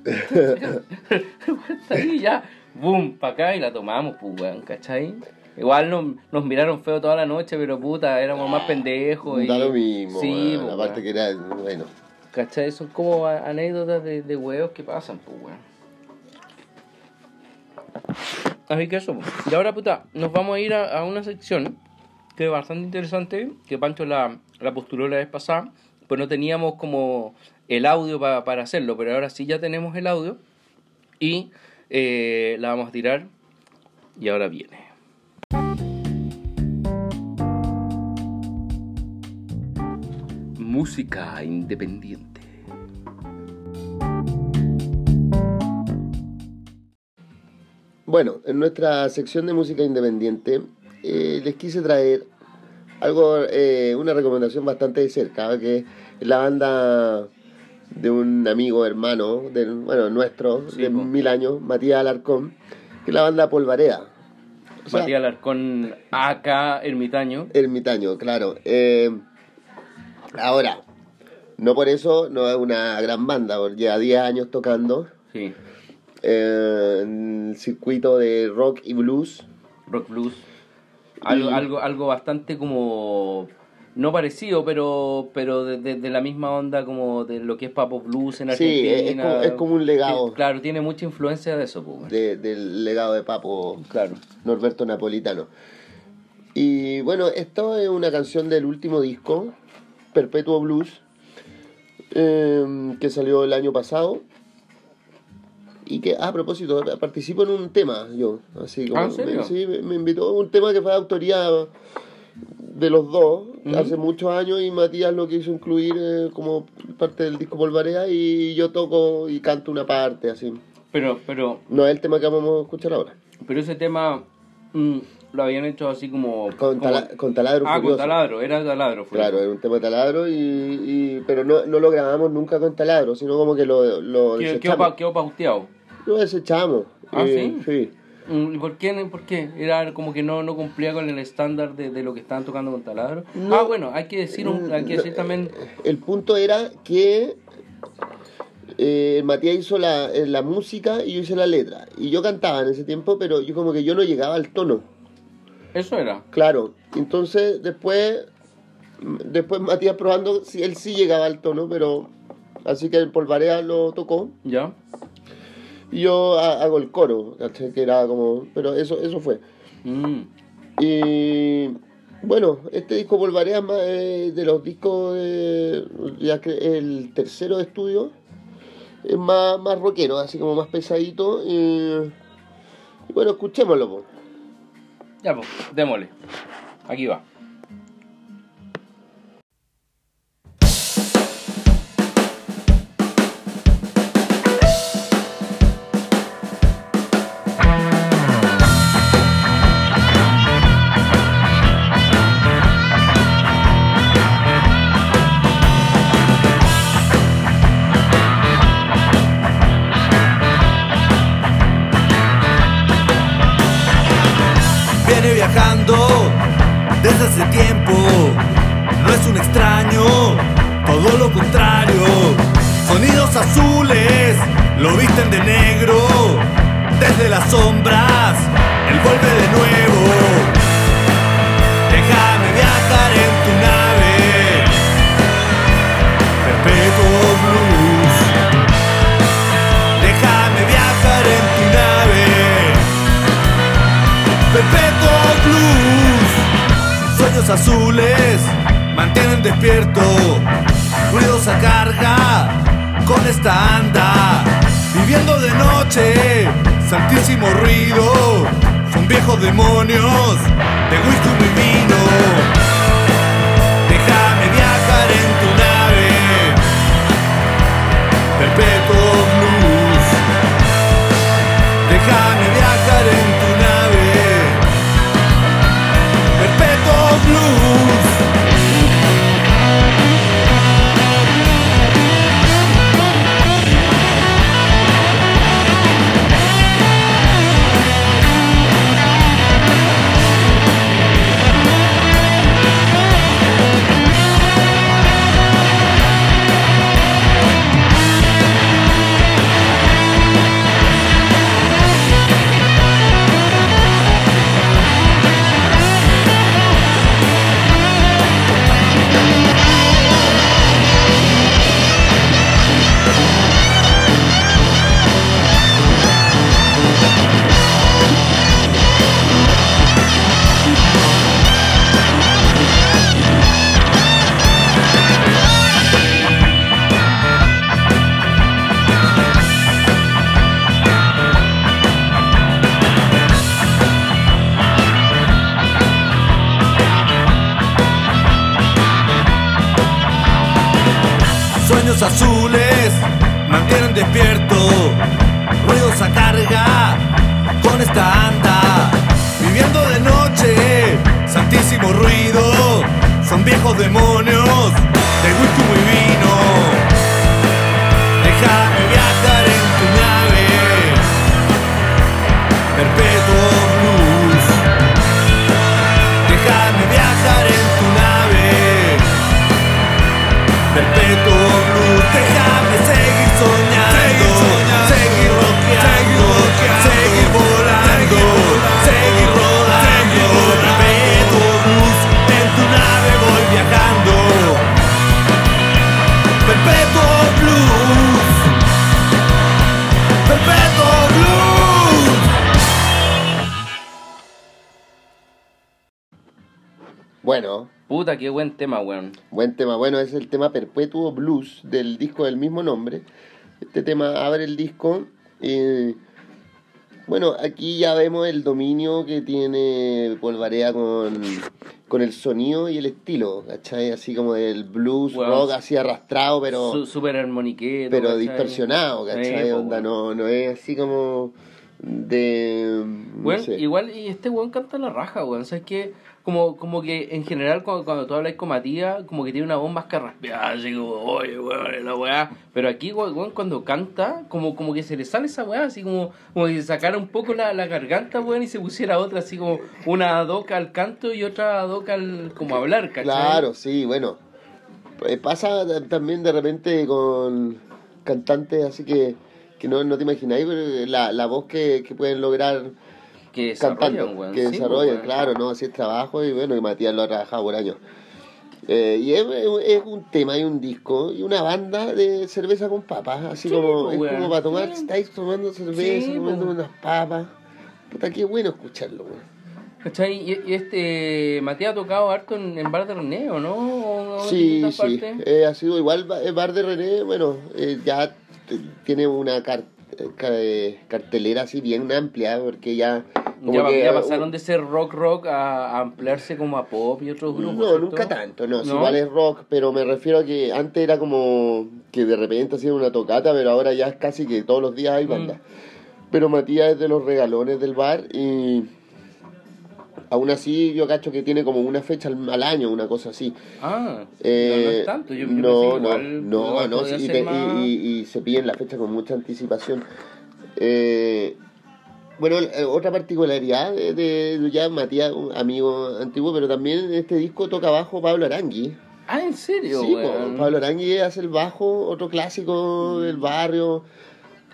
S1: weón, está ahí ya, boom, pa' acá y la tomamos, pues, weón, ¿cachai? Igual nos, nos miraron feo toda la noche, pero puta, éramos más pendejos. Y...
S2: Da lo mismo.
S1: Sí,
S2: weón,
S1: pues,
S2: aparte que era, bueno.
S1: ¿Cachai? Son como anécdotas de, de huevos que pasan, pues, weón. Así que eso, pues. Y ahora, puta, nos vamos a ir a, a una sección que es bastante interesante, que Pancho la, la postuló la vez pasada, pues no teníamos como el audio pa- para hacerlo, pero ahora sí ya tenemos el audio y eh, la vamos a tirar y ahora viene. Música independiente.
S2: Bueno, en nuestra sección de música independiente eh, les quise traer algo, eh, una recomendación bastante de cerca, que es la banda de un amigo hermano, del, bueno, nuestro,
S1: Sí,
S2: de
S1: po.
S2: mil años, Matías Alarcón, que es la banda Polvareda. O sea,
S1: Matías Alarcón, acá ermitaño.
S2: Ermitaño, claro. Eh, ahora, no por eso no es una gran banda, porque lleva 10 años tocando
S1: Sí,
S2: eh, en el circuito de rock y blues.
S1: rock blues.
S3: Algo,
S2: Y-
S3: algo, algo bastante como no parecido, pero pero de, de- de la misma onda como de lo que es Papo Blues en
S2: Sí, es-
S3: Argentina.
S2: como- es como un legado.
S3: Sí, claro, tiene mucha influencia de eso, pues.
S2: de- del legado de Papo
S3: Claro.
S2: Norberto Napolitano. Y bueno, esto es una canción del último disco, Perpetuo Blues, eh, que salió el año pasado. Y que, ah, a propósito, participo en un tema yo. Así como,
S3: Ah, ¿en serio?
S2: Me, sí, me, me invitó a un tema que fue de autoría de los dos hace muchos años y Matías lo quiso incluir eh, como parte del disco Polvarea y yo toco y canto una parte así.
S3: Pero, pero,
S2: No es el tema que vamos a escuchar ahora.
S3: pero ese tema mm, lo habían hecho así como.
S2: Con,
S3: como-
S2: tala- con taladro
S3: ah, con taladro, era taladro.
S2: Claro, era un tema de taladro y, y- pero no, no lo grabamos nunca con taladro, sino como que lo, lo
S3: Quedó, quedó, pa- quedó pausteado.
S2: Lo desechamos.
S3: Ah,
S2: Eh,
S3: ¿sí?
S2: Sí.
S3: Mm, ¿Y por qué? ¿Por qué? Era como que no, no cumplía con el estándar de, de lo que estaban tocando con taladro.
S2: No.
S3: ah, bueno, hay que decir, un- hay que decir también.
S2: El punto era que eh, Matías hizo la, eh, la música y yo hice la letra. Y yo cantaba en ese tiempo, pero yo como que yo no llegaba al tono.
S3: Eso era.
S2: Claro. Entonces después, después Matías probando, él sí llegaba al tono, pero así que el Polvarea lo tocó.
S3: ¿Ya?
S2: Y yo ha- hago el coro. Que era como... Pero eso, eso fue.
S3: Mm.
S2: Y bueno, este disco Polvarea es más, eh, de los discos, de- ya que el tercero de estudio, es más, más rockero, así como más pesadito. Y, y bueno, escuchémoslo.
S3: Ya, pues, démosle. Aquí va.
S1: Qué buen tema, weón.
S2: buen tema. Bueno, es el tema Perpetuo Blues del disco del mismo nombre. Este tema abre el disco. eh, bueno, aquí ya vemos el dominio que tiene Polvarea con, con el sonido y el estilo, ¿cachai? Así como del blues, rock, así arrastrado, pero...
S1: Súper armoniquero.
S2: pero
S1: ¿cachai?
S2: distorsionado, ¿cachai?
S1: Po,
S2: Onda, no, no es así como de... no
S1: Weón,
S2: sé.
S1: igual, y este weón canta la raja, weón. ¿Sabes qué? Como, como que en general, cuando, cuando tú hablas con Matías, como que tiene una voz más carraspeada, así como, oye, weón, la weá. Pero aquí, weón, cuando canta, como, como que se le sale esa weá, así como, como que se sacara un poco la, la garganta, weón, y se pusiera otra, así como una doca al canto y otra doca al como hablar, ¿cachai?
S2: Claro, sí, bueno. Eh, Pasa también de repente con cantantes así que, que no, no te imagináis pero la, la voz que, que pueden lograr
S1: Que
S2: cantando, que
S1: Sí,
S2: desarrollan,
S1: weón.
S2: claro, ¿no? Así es trabajo y bueno, y Matías lo ha trabajado por años. Eh, y es, es un tema y un disco y una banda de cerveza con papas, así
S1: Sí,
S2: como,
S1: pues,
S2: es como para tomar,
S1: Sí.
S2: estáis tomando cerveza, tomando
S1: pues.
S2: unas papas. Puta, qué bueno escucharlo, weón.
S1: ¿Cachai? Y, y este, Matías ha tocado harto en, en Bar de René, ¿o no? ¿O
S2: Sí, sí. Eh, ha sido igual eh, Bar de René, bueno, eh, ya tiene una car- ca- cartelera así bien amplia, porque ya... como
S1: Ya,
S2: que,
S1: ya pasaron de ser rock rock a, a ampliarse como a pop y otros grupos.
S2: No,
S1: ¿cierto?
S2: nunca tanto, no, igual es rock, pero me refiero a que antes era como que de repente hacían una tocata, pero ahora ya es casi que todos los días hay
S1: Mm.
S2: banda. Pero Matías es de los regalones del bar y aún así yo cacho que tiene como una fecha al, al año, una cosa así.
S1: Ah,
S2: Eh,
S1: no, no es tanto. Yo,
S2: no, no, no, no, sí, y,
S1: ser
S2: te-
S1: más-
S2: y- y- y se piden la fecha con mucha anticipación. Eh, bueno, eh, otra particularidad de, de- ya Matías, un amigo antiguo, pero también en este disco toca bajo Pablo Arangui.
S1: Ah, ¿en serio?
S2: Sí, Pablo Arangui hace el bajo, otro clásico del barrio.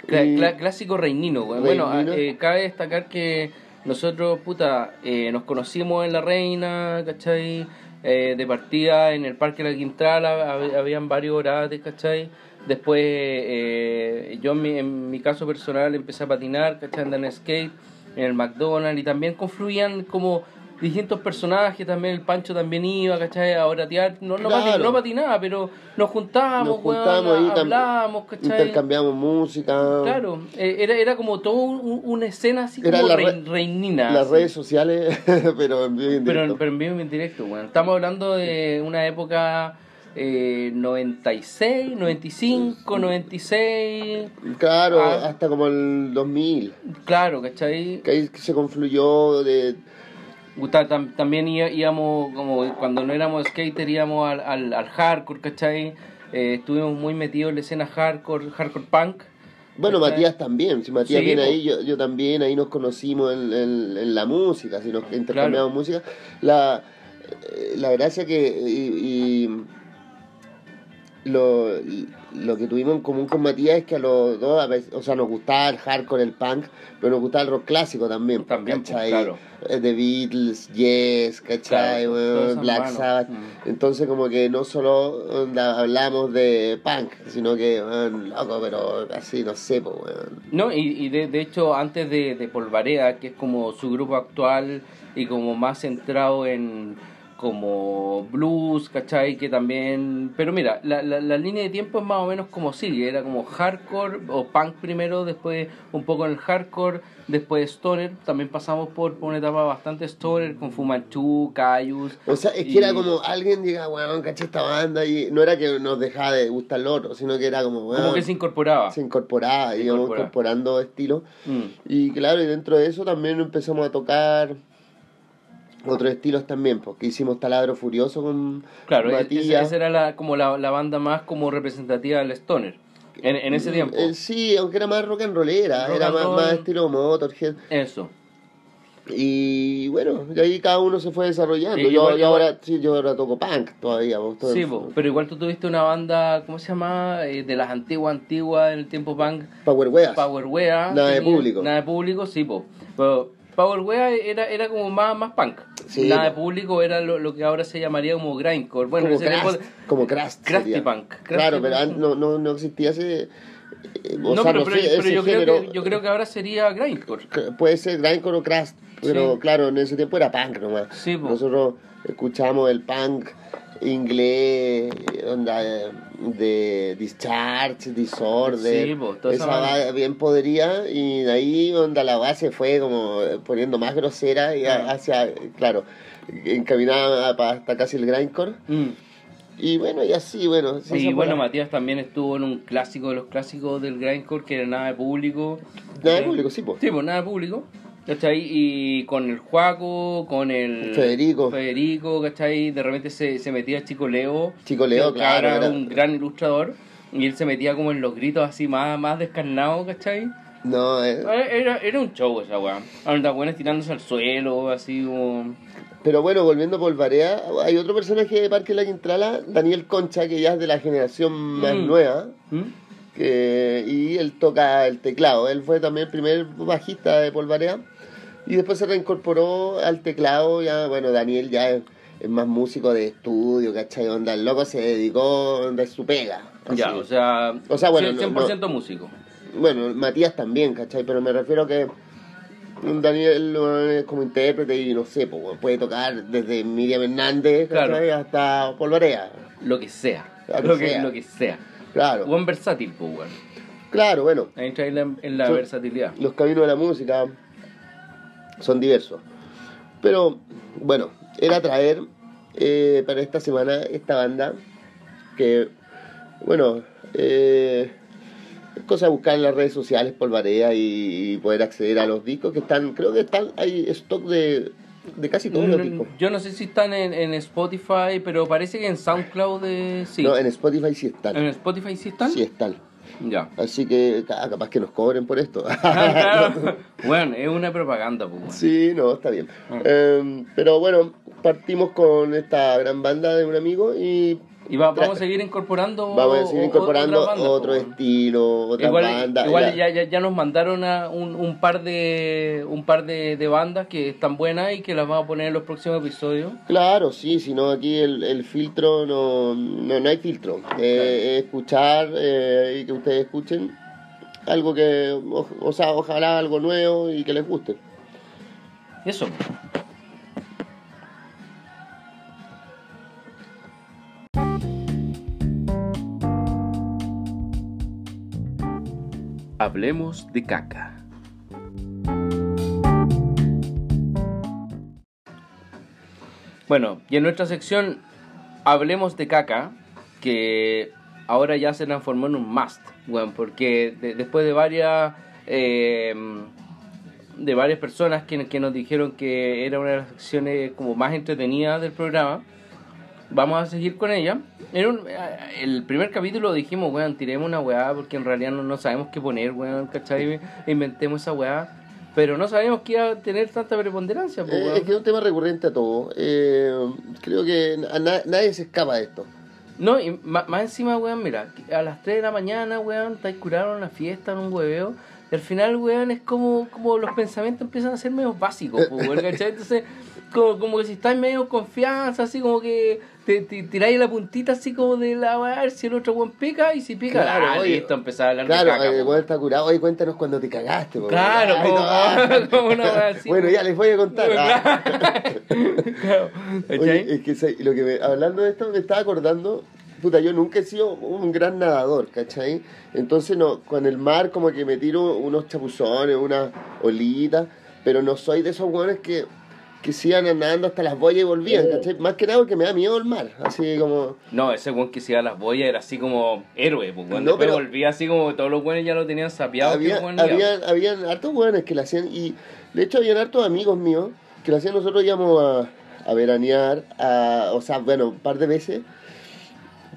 S1: Clásico reinino, weón. Bueno,
S2: Reinino.
S1: eh, cabe destacar que nosotros, puta, eh, nos conocimos en La Reina, ¿cachai? Eh, de partida en el Parque La Quintrala, hab- habían varios orates, ¿cachai? Después, eh, yo en mi, en mi caso personal empecé a patinar, ¿cachai? Andar en skate, en el McDonald's, y también confluían como distintos personajes, también el Pancho también iba, ¿cachai? A oratear, no, no, pati-
S2: Claro.
S1: no patinaba, pero nos juntábamos,
S2: Nos juntábamos
S1: weón,
S2: ahí,
S1: hablábamos, ¿cachai?
S2: Intercambiamos música.
S1: Claro, eh, era, era como todo un- una escena así
S2: Era
S1: como
S2: la
S1: rei-
S2: re-
S1: reinina.
S2: Las
S1: así.
S2: redes sociales, pero en vivo y en
S1: pero,
S2: directo.
S1: pero en vivo y en directo, weón. Estamos hablando de una época eh, 96, 95, 96.
S2: Claro,
S1: Ah.
S2: hasta como el 2000.
S1: Claro, ¿cachai?
S2: Que ahí se confluyó de...
S1: Gusta- tam- también íbamos, como cuando no éramos skater, íbamos al, al, al hardcore, ¿cachai? Eh, estuvimos muy metidos en la escena hardcore, hardcore punk.
S2: Bueno,
S1: ¿cachai?
S2: Matías también, si Matías
S1: Sí,
S2: viene ahí, yo, yo también, ahí nos conocimos en, en- en la música, si nos intercambiamos música. La, eh, la gracia que... Y, y lo, lo que tuvimos en común con Matías es que a los dos, a veces- o sea, nos gustaba el hardcore, el punk, pero nos gustaba el rock clásico también. pues,
S1: También, pues,
S2: ¿cachai?
S1: claro.
S2: Eh, The Beatles, Yes, ¿cachai?
S1: Claro,
S2: Bueno, Black. Sabbath.
S1: Mm.
S2: Entonces como que no solo hablamos de punk, sino que, weón, loco, pero así, no sé, pues, weón.
S1: No, y, y de, de hecho antes de, de Polvarea, que es como su grupo actual y como más centrado en como blues, ¿cachai? Que también... Pero mira, la, la, la línea de tiempo es más o menos como sigue, era como hardcore o punk primero, después un poco en el hardcore, después stoner, también pasamos por, por una etapa bastante stoner con Fumanchu, Cayus.
S2: O sea, es que
S1: y-
S2: era como alguien diga, weón, caché esta banda, y no era que nos dejaba de gustar lo otro, sino que era como, weón,
S1: Como que se incorporaba.
S2: se incorporaba,
S1: Se
S2: íbamos
S1: incorporaba.
S2: incorporando estilos.
S1: Mm.
S2: Y claro, y dentro de eso también empezamos a tocar otros estilos también, porque hicimos Taladro Furioso con
S1: Claro, e-
S2: Matías.
S1: esa, era la, como la, la banda más como representativa del stoner en, en ese tiempo.
S2: Eh, sí, aunque era más rock and rollera,
S1: Rock
S2: era
S1: and
S2: más,
S1: roll.
S2: más estilo Motorhead.
S1: Eso.
S2: Y bueno, de ahí cada uno se fue desarrollando.
S1: Sí,
S2: yo, ahora sí, yo ahora toco punk todavía. vos todo-
S1: Sí, po, pero igual tú tuviste una banda, ¿cómo se llama? Eh, de las antiguas, antiguas, en el tiempo punk,
S2: Power Weas.
S1: Power.
S2: Nada de público.
S1: Nada de público, sí. Pero Power Wea era, era como más, más punk.
S2: Sí,
S1: nada de público era lo, lo que ahora se llamaría como grindcore. Bueno,
S2: como Crust, como Crust
S1: Crusty punk. Crusty
S2: Claro, pero
S1: punk.
S2: no, no, no existía ese, Eh, o
S1: No,
S2: sea,
S1: pero,
S2: no
S1: pero-
S2: sé,
S1: pero yo, creo que, yo creo que ahora sería grindcore.
S2: Puede ser grindcore o crash, pero
S1: Sí.
S2: claro, en ese tiempo era punk nomás.
S1: Sí.
S2: Nosotros escuchamos el punk inglés, onda de Discharge, Disorder,
S1: Sí, esa
S2: va bien podría y de ahí onda la base fue como poniendo más grosera y
S1: Ah.
S2: hacia, claro, encaminada hasta casi el grindcore.
S1: Mm.
S2: Y bueno, y así, bueno.
S1: Sí,
S2: fue
S1: bueno, Matías también estuvo en un clásico de los clásicos del grindcore que era nada de público.
S2: Nada de
S1: Eh,
S2: público, sí, po.
S1: Sí, pues nada de público. ¿Cachai? Y con el Juaco, con el
S2: Federico.
S1: Federico, ¿cachai? De repente se, se metía Chico Leo.
S2: Chico Leo,
S1: que
S2: claro,
S1: Era
S2: era-
S1: un gran ilustrador. Y él se metía como en los gritos así más, más descarnados, ¿cachai?
S2: No, eh,
S1: Era, era un show esa weá. Anda, buenas tirándose al suelo, así como.
S2: Pero bueno, volviendo a Polvarea, hay otro personaje de Parque La Quintrala, Daniel Concha, que ya es de la generación más
S1: Mm.
S2: nueva,
S1: ¿Mm?
S2: que, y él toca el teclado. Él fue también el primer bajista de Polvarea y después se reincorporó al teclado. Ya, bueno, Daniel ya es, es más músico de estudio, ¿cachai? Onda, el loco se dedicó, onda, es su pega. así.
S1: Ya, o sea.
S2: O sea, bueno,
S1: 100%,
S2: no-
S1: músico.
S2: Bueno, Matías también, ¿cachai? Pero me refiero que Daniel es como intérprete y no sé, puede tocar desde Miriam Hernández ¿cachai? hasta Polvarea.
S1: Lo que sea.
S2: Lo que
S1: Lo que,
S2: sea.
S1: lo que sea.
S2: Claro,
S1: Buen versátil, pues,
S2: claro, bueno,
S1: Ahí entra en la, en la versatilidad.
S2: los caminos de la música son diversos. Pero, bueno, era traer eh, para esta semana esta banda que, bueno, eh, es cosa de buscar en las redes sociales Polvarea y, y poder acceder a los discos que están, creo que están, hay stock de, de casi todos los
S1: Mm,
S2: discos.
S1: Yo no sé si están en, en Spotify, pero parece que en SoundCloud eh, sí.
S2: No, en Spotify sí están.
S1: ¿En Spotify sí están?
S2: Sí están.
S1: Ya.
S2: Así que ca- capaz que nos cobren por esto.
S1: Bueno, es una propaganda, pues.
S2: Sí, no, está bien.
S1: Ah.
S2: Eh, pero bueno, partimos con esta gran banda de un amigo y
S1: Y va- vamos a seguir incorporando.
S2: vamos a seguir incorporando
S1: otras bandas,
S2: otro estilo, otra
S1: Igual,
S2: banda.
S1: igual ya, ya, ya nos mandaron a un, un par de un par de, de bandas que están buenas y que las vamos a poner en los próximos episodios.
S2: Claro, sí, si no aquí el, el filtro no, no, no hay filtro. Eh, es escuchar eh, y que ustedes escuchen algo que, o, o sea, ojalá algo nuevo y que les guste.
S1: Eso. Hablemos de caca. Bueno, y en nuestra sección Hablemos de caca, que ahora ya se transformó en un must, bueno, porque de- después de varias eh, de varias personas que, que nos dijeron que era una de las secciones como más entretenidas del programa. Vamos a seguir con ella. En un- eh, el primer capítulo dijimos, weón, tiremos una weá porque en realidad no, no sabemos qué poner, weón, ¿cachai? Inventemos esa weá. Pero no sabíamos que iba a tener tanta preponderancia, pues, weón.
S2: es que es un tema recurrente a todo. Eh, creo que na- nadie se escapa de esto.
S1: No, y ma- más, encima, weón, mira, a las 3 de la mañana, weón, estáis curado en una fiesta, en un hueveo. Y al final, weón, es como, como los pensamientos empiezan a ser medio básicos, pues, weón, ¿cachai? Entonces, como, como que si estáis medio confianza, así como que te, te tiráis la puntita así como de la a ver si el otro weón pica, y si pica,
S2: Claro,
S1: ah,
S2: oye,
S1: listo, empezar a hablar
S2: Claro,
S1: de caca,
S2: el
S1: weón.
S2: weón está curado. Oye, cuéntanos cuando te cagaste. po,
S1: Claro,
S2: Ay, no.
S1: como una weá así.
S2: Bueno, ya les voy a contar. Ah.
S1: Claro, ¿cachai?
S2: Oye, es que se- lo que me- hablando de esto me estaba acordando, puta, yo nunca he sido un gran nadador, ¿cachai? Entonces no, con el mar como que me tiro unos chapuzones, unas olitas, pero no soy de esos hueones que, que sigan nadando hasta las boyas y volvían, ¿cachai? Más que nada porque me da miedo el mar, así como...
S1: No, ese weón que se iba a las boyas era así como héroe, pues weón.
S2: No,
S1: Después
S2: pero-
S1: volvía así como todos los buenos ya lo tenían sapeado.
S2: Había,
S1: iba.
S2: habían, habían hartos hueones que lo hacían y de hecho habían hartos amigos míos que lo hacían nosotros íbamos a, a veranear, a, o sea, bueno, un par de veces.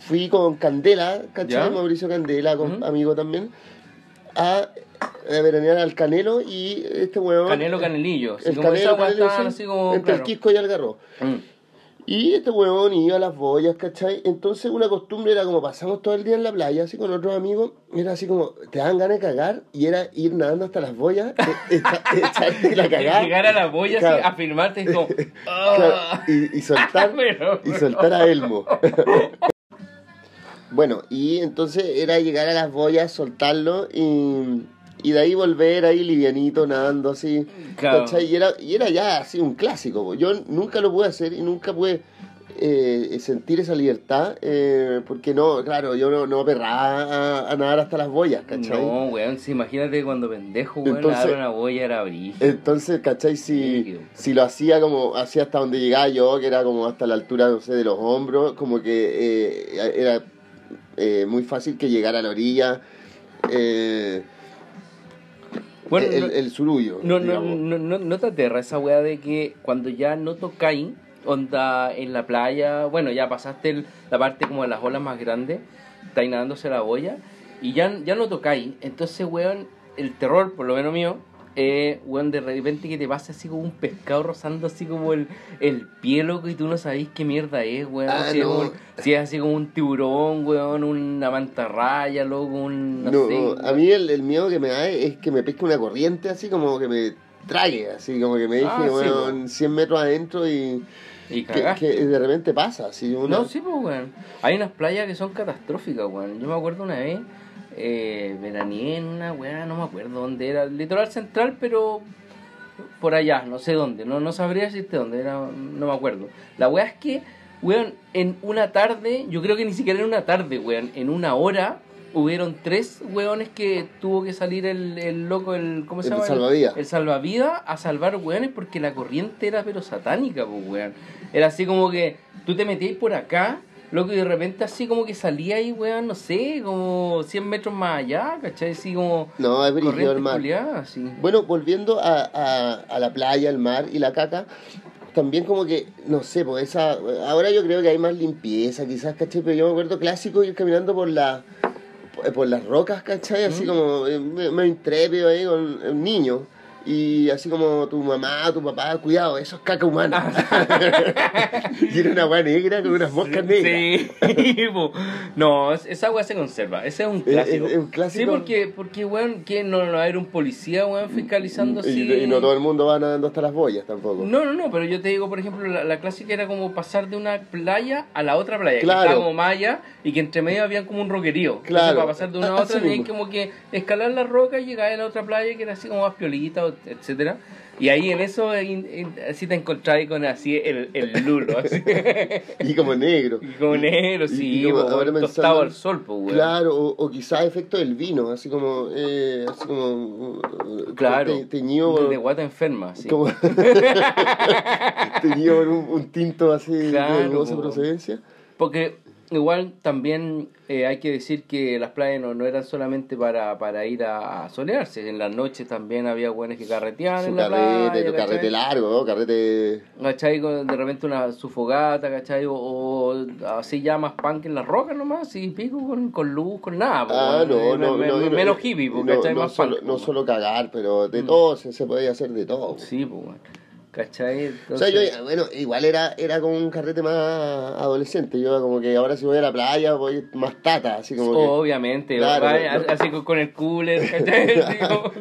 S2: Fui con Candela, ¿cachai?
S1: ¿Ya?
S2: Mauricio Candela, con, amigo también, a, a veranear al Canelo y este hueón...
S1: Canelo Canelillo. Así
S2: el
S1: como
S2: Canelo,
S1: estaban
S2: sí,
S1: así como.
S2: entre
S1: claro.
S2: el Quisco y Algarro.
S1: Mm.
S2: Y este huevón iba a las boyas, ¿cachai? Entonces una costumbre era como pasamos todo el día en la playa, así con otros amigos, era así como, te dan ganas de cagar, y era ir nadando hasta las boyas, e- echa- echarte la cagada.
S1: Llegar a la boya
S2: Claro.
S1: y.
S2: Claro,
S1: "Ah".
S2: y, y soltar,
S1: Pero,
S2: y soltar a Elmo. Bueno, y entonces era llegar a las boyas, soltarlo y, y de ahí volver ahí livianito, nadando así.
S1: Claro.
S2: ¿cachai? Y era, y era ya así un clásico. po. Yo nunca lo pude hacer y nunca pude eh, sentir esa libertad eh, porque no, claro, yo no, no aperraba a, a nadar hasta las boyas, ¿cachai?
S1: No, weón, sí, imagínate cuando pendejo, weón,
S2: Entonces-
S1: nadar una boya era brillo.
S2: Entonces, ¿cachai? Si, si lo hacía como, hacía hasta donde llegaba yo, que era como hasta la altura, no sé, de los hombros, como que eh, era eh, muy fácil que llegara a la orilla eh,
S1: Bueno,
S2: el,
S1: no-
S2: el surullo.
S1: No, no, no, no, no te aterra esa weá de que cuando ya no tocáis, onda en la playa, bueno, ya pasaste el- la parte como de las olas más grandes, estáis nadándose la boya, y ya, ya no tocáis. Entonces, weón, el terror, por lo menos mío, eh, weón, de repente que te pasa así como un pescado rozando así como el, el pie, loco, y tú no sabéis qué mierda es, weón.
S2: Ah,
S1: si,
S2: no.
S1: es un- si es así como un tiburón, weón, una mantarraya, loco, un... No,
S2: No,
S1: sé,
S2: a mí el, el miedo que me da es que me pesque una corriente así como que me trague, así como que me deje
S1: Ah, sí,
S2: weón, 100 metros adentro y
S1: y
S2: que de repente pasa. Así, una-
S1: No, sí, pues, weón. Hay unas playas que son catastróficas, weón. Yo me acuerdo una vez, eh, veraneé en una weá, no me acuerdo dónde era, litoral central, pero por allá, no sé dónde, no, no sabría decirte dónde, era, no me acuerdo. La weá es que, weón, en una tarde, yo creo que ni siquiera en una tarde, weón, en una hora hubieron tres weones que tuvo que salir el, el loco, el, ¿cómo se
S2: El
S1: llama?
S2: salvavidas.
S1: El salvavidas a salvar weones porque la corriente era pero satánica, pues weón. Era así como que tú te metías por acá, loco, y de repente así como que salía ahí, weón, no sé, como 100 metros más allá, ¿cachai? Así como
S2: No, es
S1: corriente
S2: el mar.
S1: culiada, así.
S2: Bueno, volviendo a, a, a la playa, el mar y la caca, también como que, no sé, pues esa, ahora yo creo que hay más limpieza quizás, ¿cachai? Pero yo me acuerdo clásico ir caminando por la por- por las rocas, ¿cachai? Así como eh, me, me intrépido ahí con un niño. Y así como tu mamá, tu papá, cuidado, eso es caca humana. y era una agua negra con unas moscas negras.
S1: Sí, no, es- esa weá se conserva. Ese es un clásico.
S2: es un clásico.
S1: Sí, porque, porque weón, que no, no va a haber un policía, weón, fiscalizando así.
S2: Y, y no todo el mundo va nadando hasta las boyas tampoco.
S1: No, no, no, pero yo te digo, por ejemplo, la, la clásica era como pasar de una playa a la otra playa,
S2: Claro.
S1: que estaba como malla y que entre medio había como un roquerío. Entonces,
S2: Claro.
S1: para pasar de una a
S2: Así
S1: otra tenías como que escalar la roca y llegar a la otra playa que era así como más piolita, o- etcétera. Y ahí en eso, así te encontrabas con así el, el lulo, así.
S2: Y como negro.
S1: y como negro,
S2: Y-
S1: sí,
S2: y como
S1: po,
S2: ahora
S1: tostado al sol, pues.
S2: Claro, o, o quizás efecto del vino, así como, eh, así como uh,
S1: Claro,
S2: te- teñido
S1: de, guata enferma, sí.
S2: como- teñido un, un tinto así
S1: Claro,
S2: de dudosa procedencia.
S1: Porque igual también eh, hay que decir que las playas no, no eran solamente para, para ir a, a solearse. En las noches también había buenos que carreteaban
S2: Su
S1: en la
S2: carrete,
S1: playa.
S2: carrete largo, ¿no? Carrete...
S1: ¿Cachai? De repente una su fogata, ¿cachai? O, o así ya más punk en las rocas nomás, y pico con, con luz, con nada.
S2: Ah, no, no,
S1: Me-
S2: no,
S1: me-
S2: no,
S1: Menos
S2: no,
S1: hippie, po,
S2: no,
S1: ¿cachai?
S2: no
S1: más
S2: solo,
S1: punk,
S2: no solo cagar, pero de
S1: Mm.
S2: todo se, se podía hacer de todo.
S1: Sí, pues, ¿cachai?
S2: O sea, yo, bueno, igual era, era como un carrete más adolescente. Yo como que ahora si voy a la playa voy más tata, así como que...
S1: Obviamente,
S2: Claro,
S1: vaya,
S2: no-
S1: así con, el cooler, ¿cachai? Así como-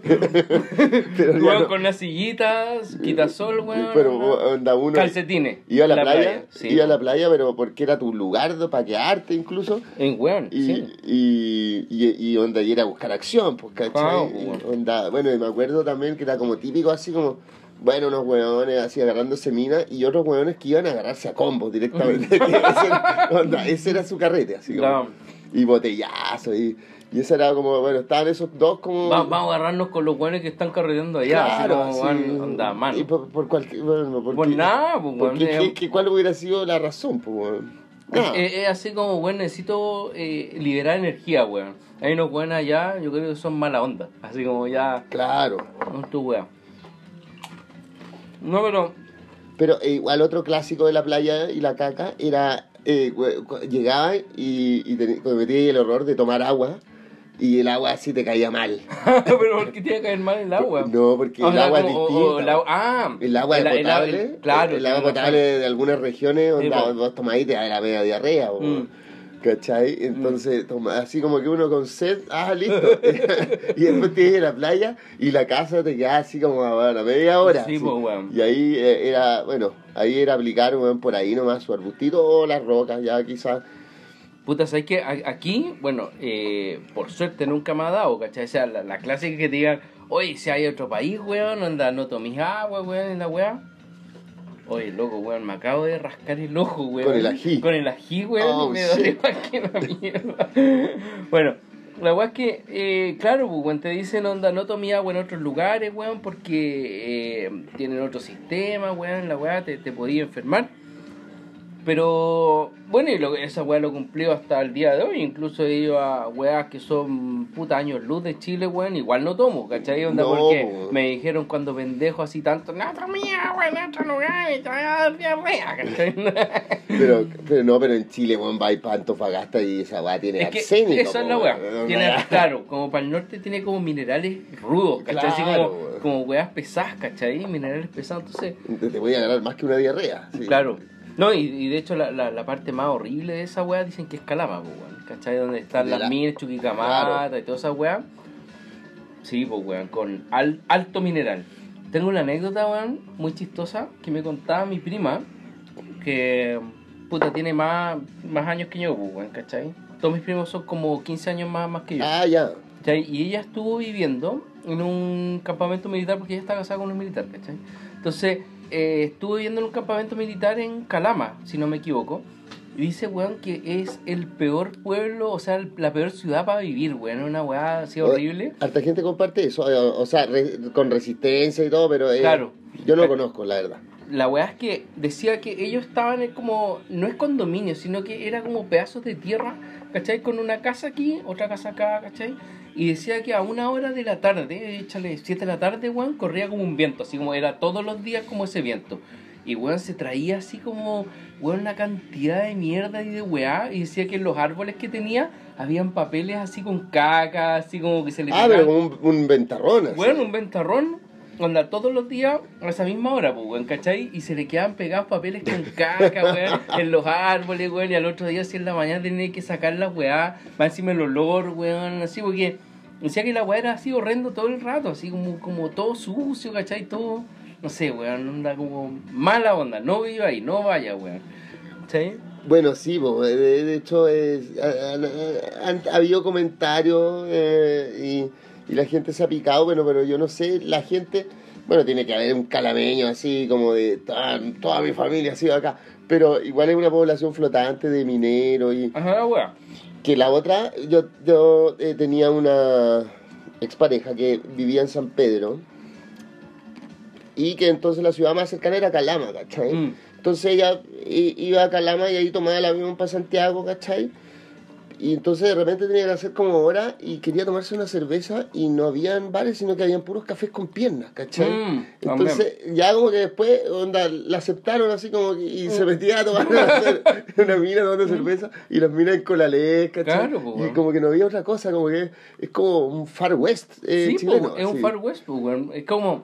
S2: Pero ya
S1: Weón,
S2: no-
S1: con las sillitas, quitasol, weón.
S2: Pero
S1: una-
S2: onda uno...
S1: calcetines.
S2: Iba a la, playa,
S1: sí.
S2: iba a la playa, pero porque era tu lugar para quedarte incluso.
S1: En weón,
S2: Y,
S1: sí.
S2: y, y, y onda, y era buscar acción, pues, ¿cachai? Y onda, bueno, y me acuerdo también que era como típico así como, bueno, unos hueones así agarrándose mina y otros hueones que iban a agarrarse a combos directamente. ese, era, onda, ese era su carrete, así como.
S1: Claro.
S2: Y botellazo, y, y eso era como, bueno, estaban esos dos como...
S1: Va- vamos a agarrarnos con los weones que están carreteando allá.
S2: Claro,
S1: así como, onda, mano.
S2: Y por, por cualquier... Bueno, porque,
S1: Por nada, pues,
S2: porque
S1: weón,
S2: ¿qué- qué- ¿Cuál hubiera sido la razón, pues,
S1: es así como, weón, necesito eh, liberar energía, weón. Hay unos weones allá, yo creo que son mala onda. Así como ya,
S2: Claro.
S1: no tu weón. No, pero
S2: Pero eh, igual otro clásico de la playa y la caca era eh, llegaba y, y cometía el horror de tomar agua y el agua así te caía mal.
S1: pero ¿por qué tiene que caer mal el agua?
S2: No, porque
S1: O
S2: el
S1: sea,
S2: agua es
S1: como-
S2: distinta.
S1: o el agua- ah,
S2: El agua
S1: el- el-
S2: potable,
S1: el- claro,
S2: el agua potable de algunas regiones, onda,
S1: po.
S2: vos tomás y te da la media diarrea,
S1: Mm.
S2: ¿Cachai? Entonces, toma- así como que uno con sed, ah, listo. y después te ibas a la playa y la casa te quedaba así como a la media hora.
S1: Sí, po, weón.
S2: Y ahí eh, era, bueno, ahí era aplicar, weón, por ahí nomás su arbustito o las rocas, ya quizás.
S1: Puta, ¿sabes que Aquí, bueno, eh, por suerte nunca me ha dado, ¿cachai? O sea, la, la clásica que te digan, oye, si hay otro país, weón, anda, no tomes agua, weón, en la weá. Oye, loco, weón, me acabo de rascar el ojo, weón.
S2: Con el ají.
S1: Con el ají, weón,
S2: Oh,
S1: me dolió más que la mierda. bueno, la weá es que, eh, claro, pues, weón, te dicen, onda, no tomé agua en otros lugares, weón, porque eh, tienen otro sistema, weón, la weá, te, te podía enfermar. Pero, bueno, y lo, esa weá lo cumplió hasta el día de hoy. Incluso he ido a weas que son puta años luz de Chile, weón. Igual no tomo, ¿cachai? Onda,
S2: No,
S1: porque
S2: weón.
S1: me dijeron cuando pendejo así tanto, no tomé agua en otro lugar y te voy a dar diarrea, ¿cachai?
S2: Pero, pero no, pero en Chile, weón, va y pa' Antofagasta y esa weá tiene
S1: Es que
S2: arsénico.
S1: esa es la weá.
S2: weón.
S1: Tiene, claro, como para el norte tiene como minerales rudos, ¿cachai? Así
S2: Claro,
S1: como,
S2: weón.
S1: como weas pesadas, ¿cachai? Minerales pesados, entonces...
S2: Te, te voy a ganar más que una diarrea. sí.
S1: Claro. No, y, y de hecho la, la, la parte más horrible de esa weá dicen que es Calama, pues, weón. ¿Cachai? Donde están
S2: De
S1: las
S2: la-
S1: minas, Chuquicamata
S2: Claro.
S1: y toda esa weá. Sí, pues, weón, con al- alto mineral. Tengo una anécdota, weón, muy chistosa que me contaba mi prima, que, puta, tiene más, más años que yo, pues, weón, ¿cachai? Todos mis primos son como 15 años más, más que yo.
S2: Ah, ya.
S1: ¿cachai? Y ella estuvo viviendo en un campamento militar porque ella está casada con un militar, ¿cachai? Entonces, eh, estuvo viviendo en un campamento militar en Calama, si no me equivoco. Y dice, weón, que es el peor pueblo, o sea, el- la peor ciudad para vivir, weón. Una weá así horrible.
S2: Harta gente comparte eso, eh, o sea, re- con resistencia y todo, pero eh,
S1: Claro.
S2: yo no lo conozco, la verdad.
S1: La weá es que decía que ellos estaban en como, no es condominio, sino que era como pedazos de tierra, ¿cachai? Con una casa aquí, otra casa acá, ¿cachai? Y decía que a una hora de la tarde, échale 7 de la tarde, weón, corría como un viento, así como era todos los días como ese viento. Y weón se traía así como, weón, una cantidad de mierda y de weá. Y decía que en los árboles que tenía habían papeles así con caca, así como que se le
S2: Ah, pero como un, un ventarrón. así.
S1: bueno, un ventarrón, onda todos los días a esa misma hora, pues, weón, ¿cachai? Y se le quedaban pegados papeles con caca, weón, en los árboles, weón, y al otro día, así en la mañana, tenía que sacar la weá, más encima el olor, weón, así, porque decía que la weá era así horrendo todo el rato, así como, como todo sucio, ¿cachai? Todo, no sé, weón, onda como mala onda, no viva ahí, no vaya, weón, ¿cachai?
S2: Bueno, sí, po, de, hecho es, ha, ha- han- ha habido comentarios eh, y, y la gente se ha picado, bueno, pero yo no sé, la gente, bueno, tiene que haber un calameño así como de toda, toda mi familia ha sido acá, pero igual es una población flotante de mineros y
S1: Ajá, weá.
S2: Que la otra, yo, yo eh, tenía una expareja que vivía en San Pedro y que entonces la ciudad más cercana era Calama, ¿cachai?
S1: Mm.
S2: Entonces ella iba a Calama y ahí tomaba el avión para Santiago, ¿cachai? Y entonces de repente tenía que hacer como hora y quería tomarse una cerveza y no habían bares, sino que habían puros cafés con piernas, ¿cachai?
S1: Mm,
S2: entonces ya como que después onda, la aceptaron así como que, y se metía a tomar una, mina tomando cerveza y las minas en colalés, ¿cachai?
S1: Claro,
S2: y como que no había otra cosa, como que es como un Far West eh,
S1: Sí,
S2: chileno.
S1: po, es un. Far West, po. Es como,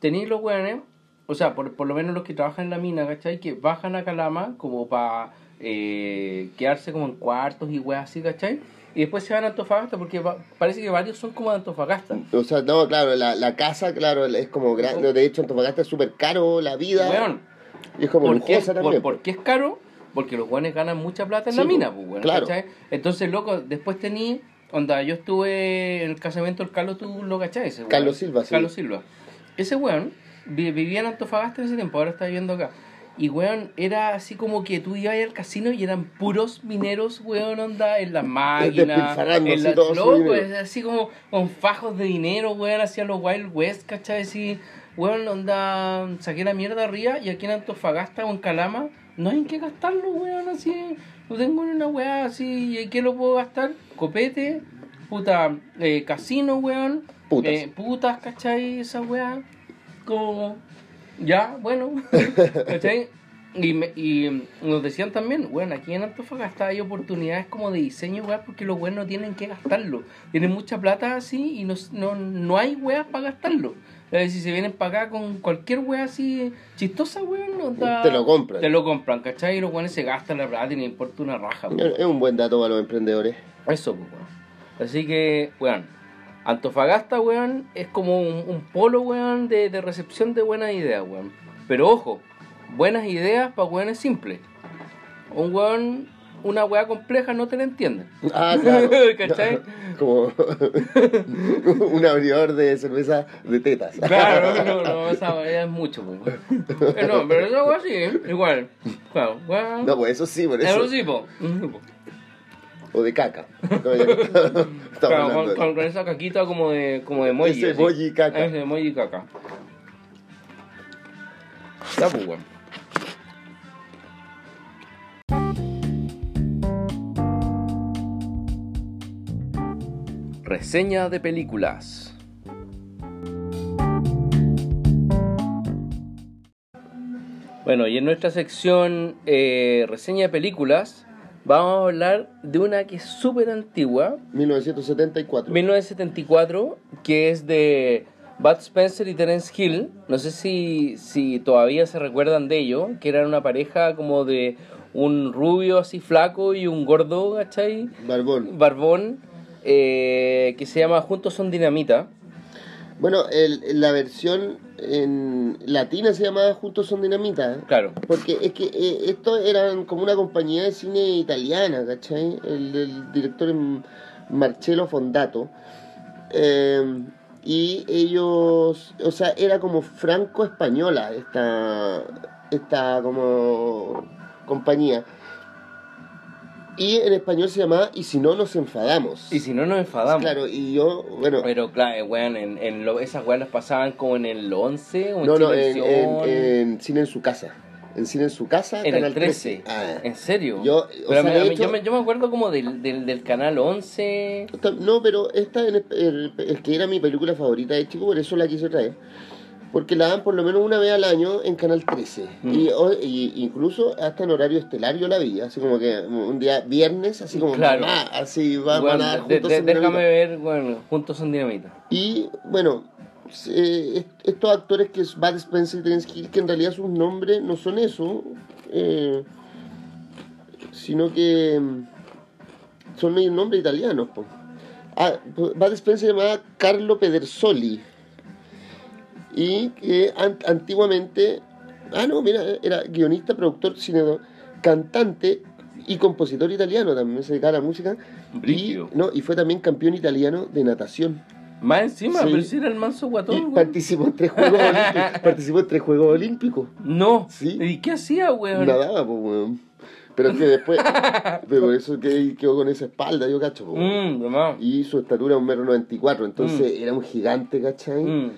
S1: tenéis los weones, o sea, por, por lo menos los que trabajan en la mina, ¿cachai? Que bajan a Calama como para quedarse como en cuartos y weas así, ¿cachai? Y después se van a Antofagasta porque va- parece que varios son como de Antofagasta.
S2: O sea, no, claro, la, la casa, claro, es como grande. De hecho, Antofagasta es súper caro la vida. Y es como
S1: ¿por qué, por,
S2: también.
S1: por qué es caro? Porque los weones ganan mucha plata en
S2: Sí,
S1: la mina, pues, weón,
S2: claro.
S1: ¿cachai? Entonces, loco, después tení, onda, yo estuve en el casamiento del Carlos, tú lo cachai, ese weón.
S2: Carlos Silva, sí.
S1: Carlos Silva. Ese weón vi- vivía en Antofagasta en ese tiempo, ahora está viviendo acá. Y weón, era así como que tú ibas al casino y eran puros mineros, weón, onda, en las máquinas. En la- loco, así como con fajos de dinero, weón, hacia los Wild West, ¿cachai? Así, weón, onda, saqué la mierda arriba y aquí en Antofagasta o en Calama no hay en qué gastarlo, weón, así. No tengo ni una weá así, ¿y qué lo puedo gastar? Copete, puta, eh, casino, weón.
S2: Putas.
S1: Eh, putas, ¿cachai? Esa weá. Como, ya, bueno, ¿cachai? Y, me- y nos decían también, bueno, aquí en Antofagasta hay oportunidades como de diseño, weá, porque los weas no tienen que gastarlo. Tienen mucha plata así y no, no, no hay weas para gastarlo. Es decir, si se vienen para acá con cualquier wea así chistosa, weón, no da-
S2: Te lo compran.
S1: Te lo compran, ¿cachai? Y los weones se gastan la plata y no importa una raja, weón.
S2: Es un buen dato para los emprendedores.
S1: Eso, pues. Así que, weón, Antofagasta, weón, es como un, un polo, weón, de, de recepción de buenas ideas, weón. Pero ojo, buenas ideas para weones simples. Un weón una weá compleja no te la entienden.
S2: Ah, claro.
S1: ¿Cachai?
S2: Como un abridor de cerveza de tetas.
S1: Claro, no, no, esa weá es mucho, pues. Eh, No, pero esa weá sí, igual. Claro, weá.
S2: No, pues eso sí, por eso.
S1: Eso sí, po.
S2: O de caca.
S1: Claro, con,
S2: de-
S1: con, con esa caquita como de, como de emoji.
S2: Ese emoji caca.
S1: Ese emoji caca. Pues, weón. Reseña de películas. Bueno, y en nuestra sección eh, reseña de películas vamos a hablar de una que es súper antigua,
S2: 1974.
S1: 1974, que es de Bud Spencer y Terence Hill. No sé si, si todavía se recuerdan de ello, que eran una pareja como de un rubio así flaco y un gordo, ¿cachai?
S2: Barbón.
S1: Barbón, eh, que se llama Juntos son Dinamita.
S2: Bueno, el, la versión en latina se llamaba Juntos son Dinamita.
S1: Claro.
S2: Porque es que eh, esto eran como una compañía de cine italiana, ¿cachai? El, el director Marcello Fondato. Eh, y ellos, o sea, era como franco-española esta, esta como compañía. Y en español se llamaba Y si no nos enfadamos.
S1: Y si no nos enfadamos.
S2: Claro, y yo, bueno,
S1: Pero claro, eh, weón, en, en lo- esas weas las pasaban como en el 11 o en
S2: no, no, en, en, en Cine en su casa. En Cine en su casa,
S1: en
S2: Canal
S1: el 13.
S2: 13. Ah.
S1: ¿En serio?
S2: Yo, o
S1: Pero a
S2: sea,
S1: mí-
S2: hecho-
S1: yo, me, yo me acuerdo como del, del, del canal 11.
S2: No, pero esta en- el, el que era mi película favorita de chico, por eso la quise traer. Porque la dan por lo menos una vez al año en Canal 13.
S1: Mm.
S2: Y, y incluso hasta en horario estelar yo la vi. Así como que un día viernes, así como
S1: Claro.
S2: mamá, así va, van a dar
S1: de-
S2: juntos
S1: de-
S2: en
S1: déjame ver, bueno, juntos son dinamita.
S2: Y bueno, eh, est- estos actores que es Bud Spencer y Terence Hill, que en realidad sus nombres no son eso, eh, sino que mm, son nombres italianos. po. Ah, Bud Spencer se llamaba Carlo Pedersoli. Y que an- antiguamente, ah no, mira, era guionista, productor, cine, cantante y compositor italiano, también se dedicaba a la música. Y,
S1: Brígido.
S2: no, y fue también campeón italiano de natación.
S1: Más encima,
S2: Sí.
S1: pero si era el manso
S2: Y
S1: guatón, weón.
S2: participó en tres Juegos Olímpicos. participó en tres Juegos Olímpicos.
S1: No.
S2: Sí.
S1: ¿Y qué hacía, weón?
S2: Nadaba, pues, weón. Pero es que después. pero por eso que quedó con esa espalda, yo cacho,
S1: mamá.
S2: Y su estatura un metro noventa y cuatro, entonces era un gigante, ¿cachai?
S1: Mm.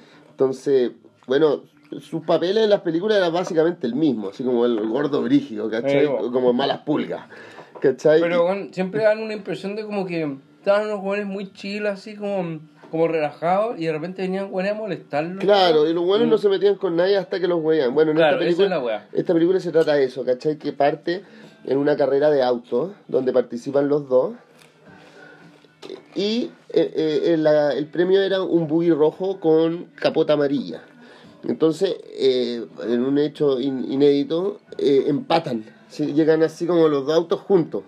S2: Entonces, bueno, sus papeles en las películas eran básicamente el mismo, así como el gordo brígido, ¿cachai?
S1: Eh.
S2: Como malas pulgas, ¿cachai?
S1: Pero, siempre dan una impresión de como que estaban unos jóvenes muy chill, así como, como relajados, y de repente venían weones a molestarlos.
S2: Claro, y los buenos
S1: Mm.
S2: no se metían con nadie hasta que los weían. Bueno, en
S1: Claro,
S2: esta película,
S1: es la wea.
S2: esta película se trata de eso, ¿cachai? Que parte en una carrera de autos donde participan los dos. Y eh, eh, el, premio era un buggy rojo con capota amarilla. Entonces, eh, en un hecho in- inédito, empatan. Llegan así como los dos autos juntos.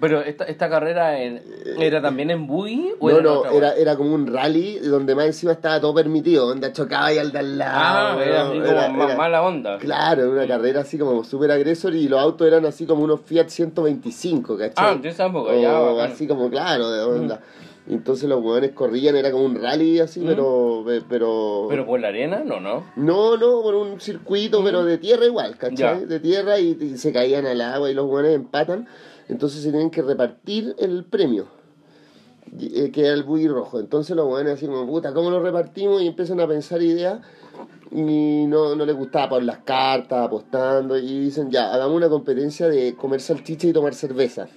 S1: Pero esta, esta carrera en- era también en buggy o
S2: No,
S1: era
S2: no, era, era como un rally donde más encima estaba todo permitido, donde chocaba y al de al lado.
S1: Ah, era así como
S2: era- era-
S1: mala onda.
S2: Claro, era una carrera así como súper agresor y los autos eran así como unos Fiat 125, ¿cachai?
S1: Ah, de esa época, ya,
S2: O
S1: bacán.
S2: así como, claro, de onda. Entonces los hueones corrían, era como un rally así,
S1: Mm.
S2: pero, pero...
S1: Pero por la arena, no, no.
S2: No, no, por un circuito, pero de tierra igual, ¿cachai?
S1: Mm. Ya.
S2: De tierra y, y se caían al agua y los hueones empatan. Entonces se tienen que repartir el premio, eh, que era el buggy rojo. Entonces los así como, puta, ¿cómo lo repartimos? Y empiezan a pensar ideas y no, no les gustaba por las cartas, apostando. Y dicen, ya, hagamos una competencia de comer salchicha y tomar cerveza.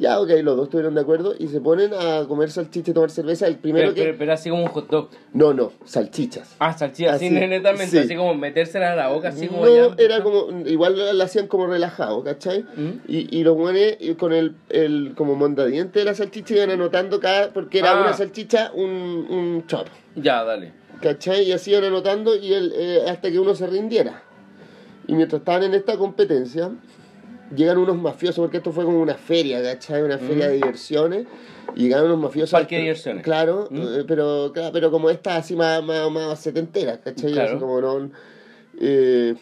S2: Ya, ok, los dos estuvieron de acuerdo y se ponen a comer salchicha y tomar cerveza. El primero
S1: Pero,
S2: que...
S1: pero, pero así como un hot dog.
S2: No, no, salchichas.
S1: Ah, salchicha, así,
S2: Así,
S1: netamente,
S2: sí.
S1: así como metérsela a la boca, así como
S2: no,
S1: ya.
S2: era como, igual la hacían como relajado, ¿cachai?
S1: ¿Mm?
S2: Y, y los buenos con el, el como mondadiente de la salchicha iban anotando cada, porque era
S1: Ah.
S2: una salchicha, un, un chop,
S1: Ya, dale.
S2: ¿cachai? Y así iban anotando y el, eh, hasta que uno se rindiera. Y mientras estaban en esta competencia, llegan unos mafiosos, porque esto fue como una feria, ¿cachai? Una feria de diversiones. Y llegaron unos mafiosos.
S1: Parque de diversiones.
S2: Claro,
S1: ¿Mm?
S2: eh, pero, claro, pero como esta así más, más, más setenteras, ¿cachai?
S1: Claro.
S2: Así como no. eh,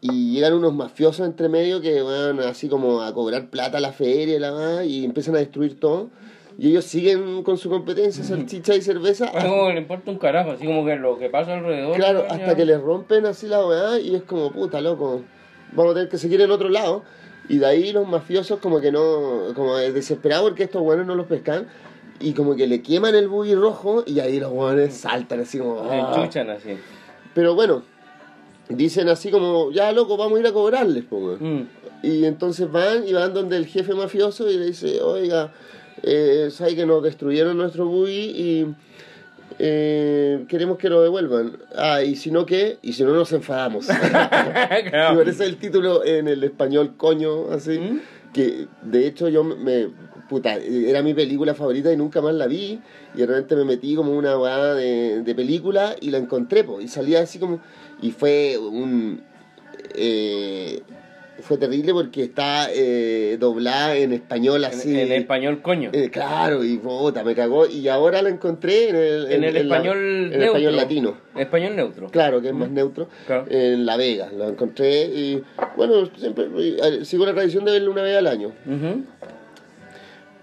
S2: y llegan unos mafiosos entre medio que van así como a cobrar plata a la feria y la más, y empiezan a destruir todo. Y ellos siguen con su competencia, salchicha y cerveza.
S1: Es como que le importa un carajo, así como que lo que pasa alrededor.
S2: Claro, hasta
S1: ya.
S2: que les rompen así la weá y es como, puta, loco, vamos a tener que seguir en otro lado. Y de ahí los mafiosos como que no, como desesperados porque estos weones no los pescan. Y como que le queman el buggy rojo y ahí los weones saltan así como... "Ah".
S1: enchuchan así.
S2: Pero bueno, dicen así como, ya loco, vamos a ir a cobrarles, weón".
S1: Mm.
S2: Y entonces van y van donde el jefe mafioso y le dice, oiga, eh, sabe que nos destruyeron nuestro buggy y eh, queremos que lo devuelvan. Ah, y si no, ¿qué? Y si no, nos enfadamos.
S1: Claro.
S2: parece el título en el español, coño, así.
S1: ¿Mm?
S2: Que de hecho yo me. Puta, era mi película favorita y nunca más la vi. Y de repente me metí como una weá de, de película y la encontré, po, y salía así como. Y fue un. eh, fue terrible porque está eh, doblada en español así.
S1: En, en español, coño.
S2: Eh, claro, y puta, me cagó. Y ahora la encontré en el,
S1: en el
S2: la-
S1: español
S2: en el
S1: neutro.
S2: español latino.
S1: Español neutro.
S2: Claro, que es más neutro.
S1: Claro.
S2: En La Vega, lo encontré y bueno, siempre sigo la tradición de verlo una vez al año.
S1: Ujú.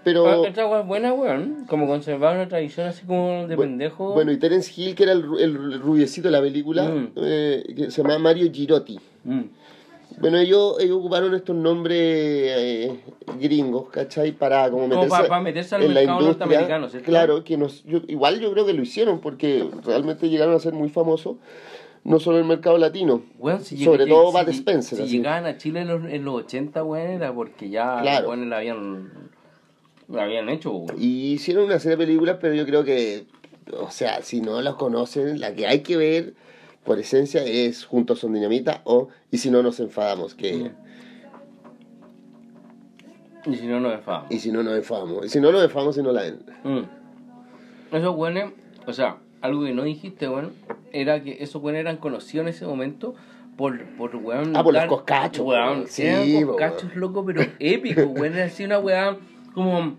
S2: Pero
S1: Ah, Esta es buena, weón. Como conservar una tradición así como de
S2: bu-
S1: pendejo.
S2: Bueno, y Terence Hill, que era el, el rubiecito de la película,
S1: Mm.
S2: eh, que se llama Mario Girotti.
S1: Mm.
S2: Bueno, ellos, ellos ocuparon estos nombres eh, gringos, ¿cachai? Para como
S1: Como
S2: meterse,
S1: pa- pa meterse al
S2: en la
S1: mercado
S2: industria.
S1: norteamericano, ¿cierto?
S2: Claro, que nos, yo- igual yo creo que lo hicieron porque realmente llegaron a ser muy famosos, no solo en el mercado latino.
S1: Weón, si
S2: Sobre todo
S1: si-
S2: Bud Spencer,
S1: Si
S2: así.
S1: llegaban a Chile en los, en los 80, weón, era porque ya
S2: Claro.
S1: los weones la habían, la habían hecho, weón.
S2: Y hicieron una serie de películas, pero yo creo que, o sea, si no los conocen, la que hay que ver por esencia es Juntos son Dinamita o Y si no nos enfadamos, que...
S1: Y si no, nos enfadamos.
S2: Y si no nos enfadamos. Y si no nos enfadamos, si no la ven.
S1: Mm. Esos weones, o sea, algo que no dijiste, weón, era que esos weones eran conocidos en ese momento por, por weón.
S2: Ah, por los coscachos,
S1: Weón,
S2: weón.
S1: sí, coscachos, loco, pero épicos, weón. Era así una weá como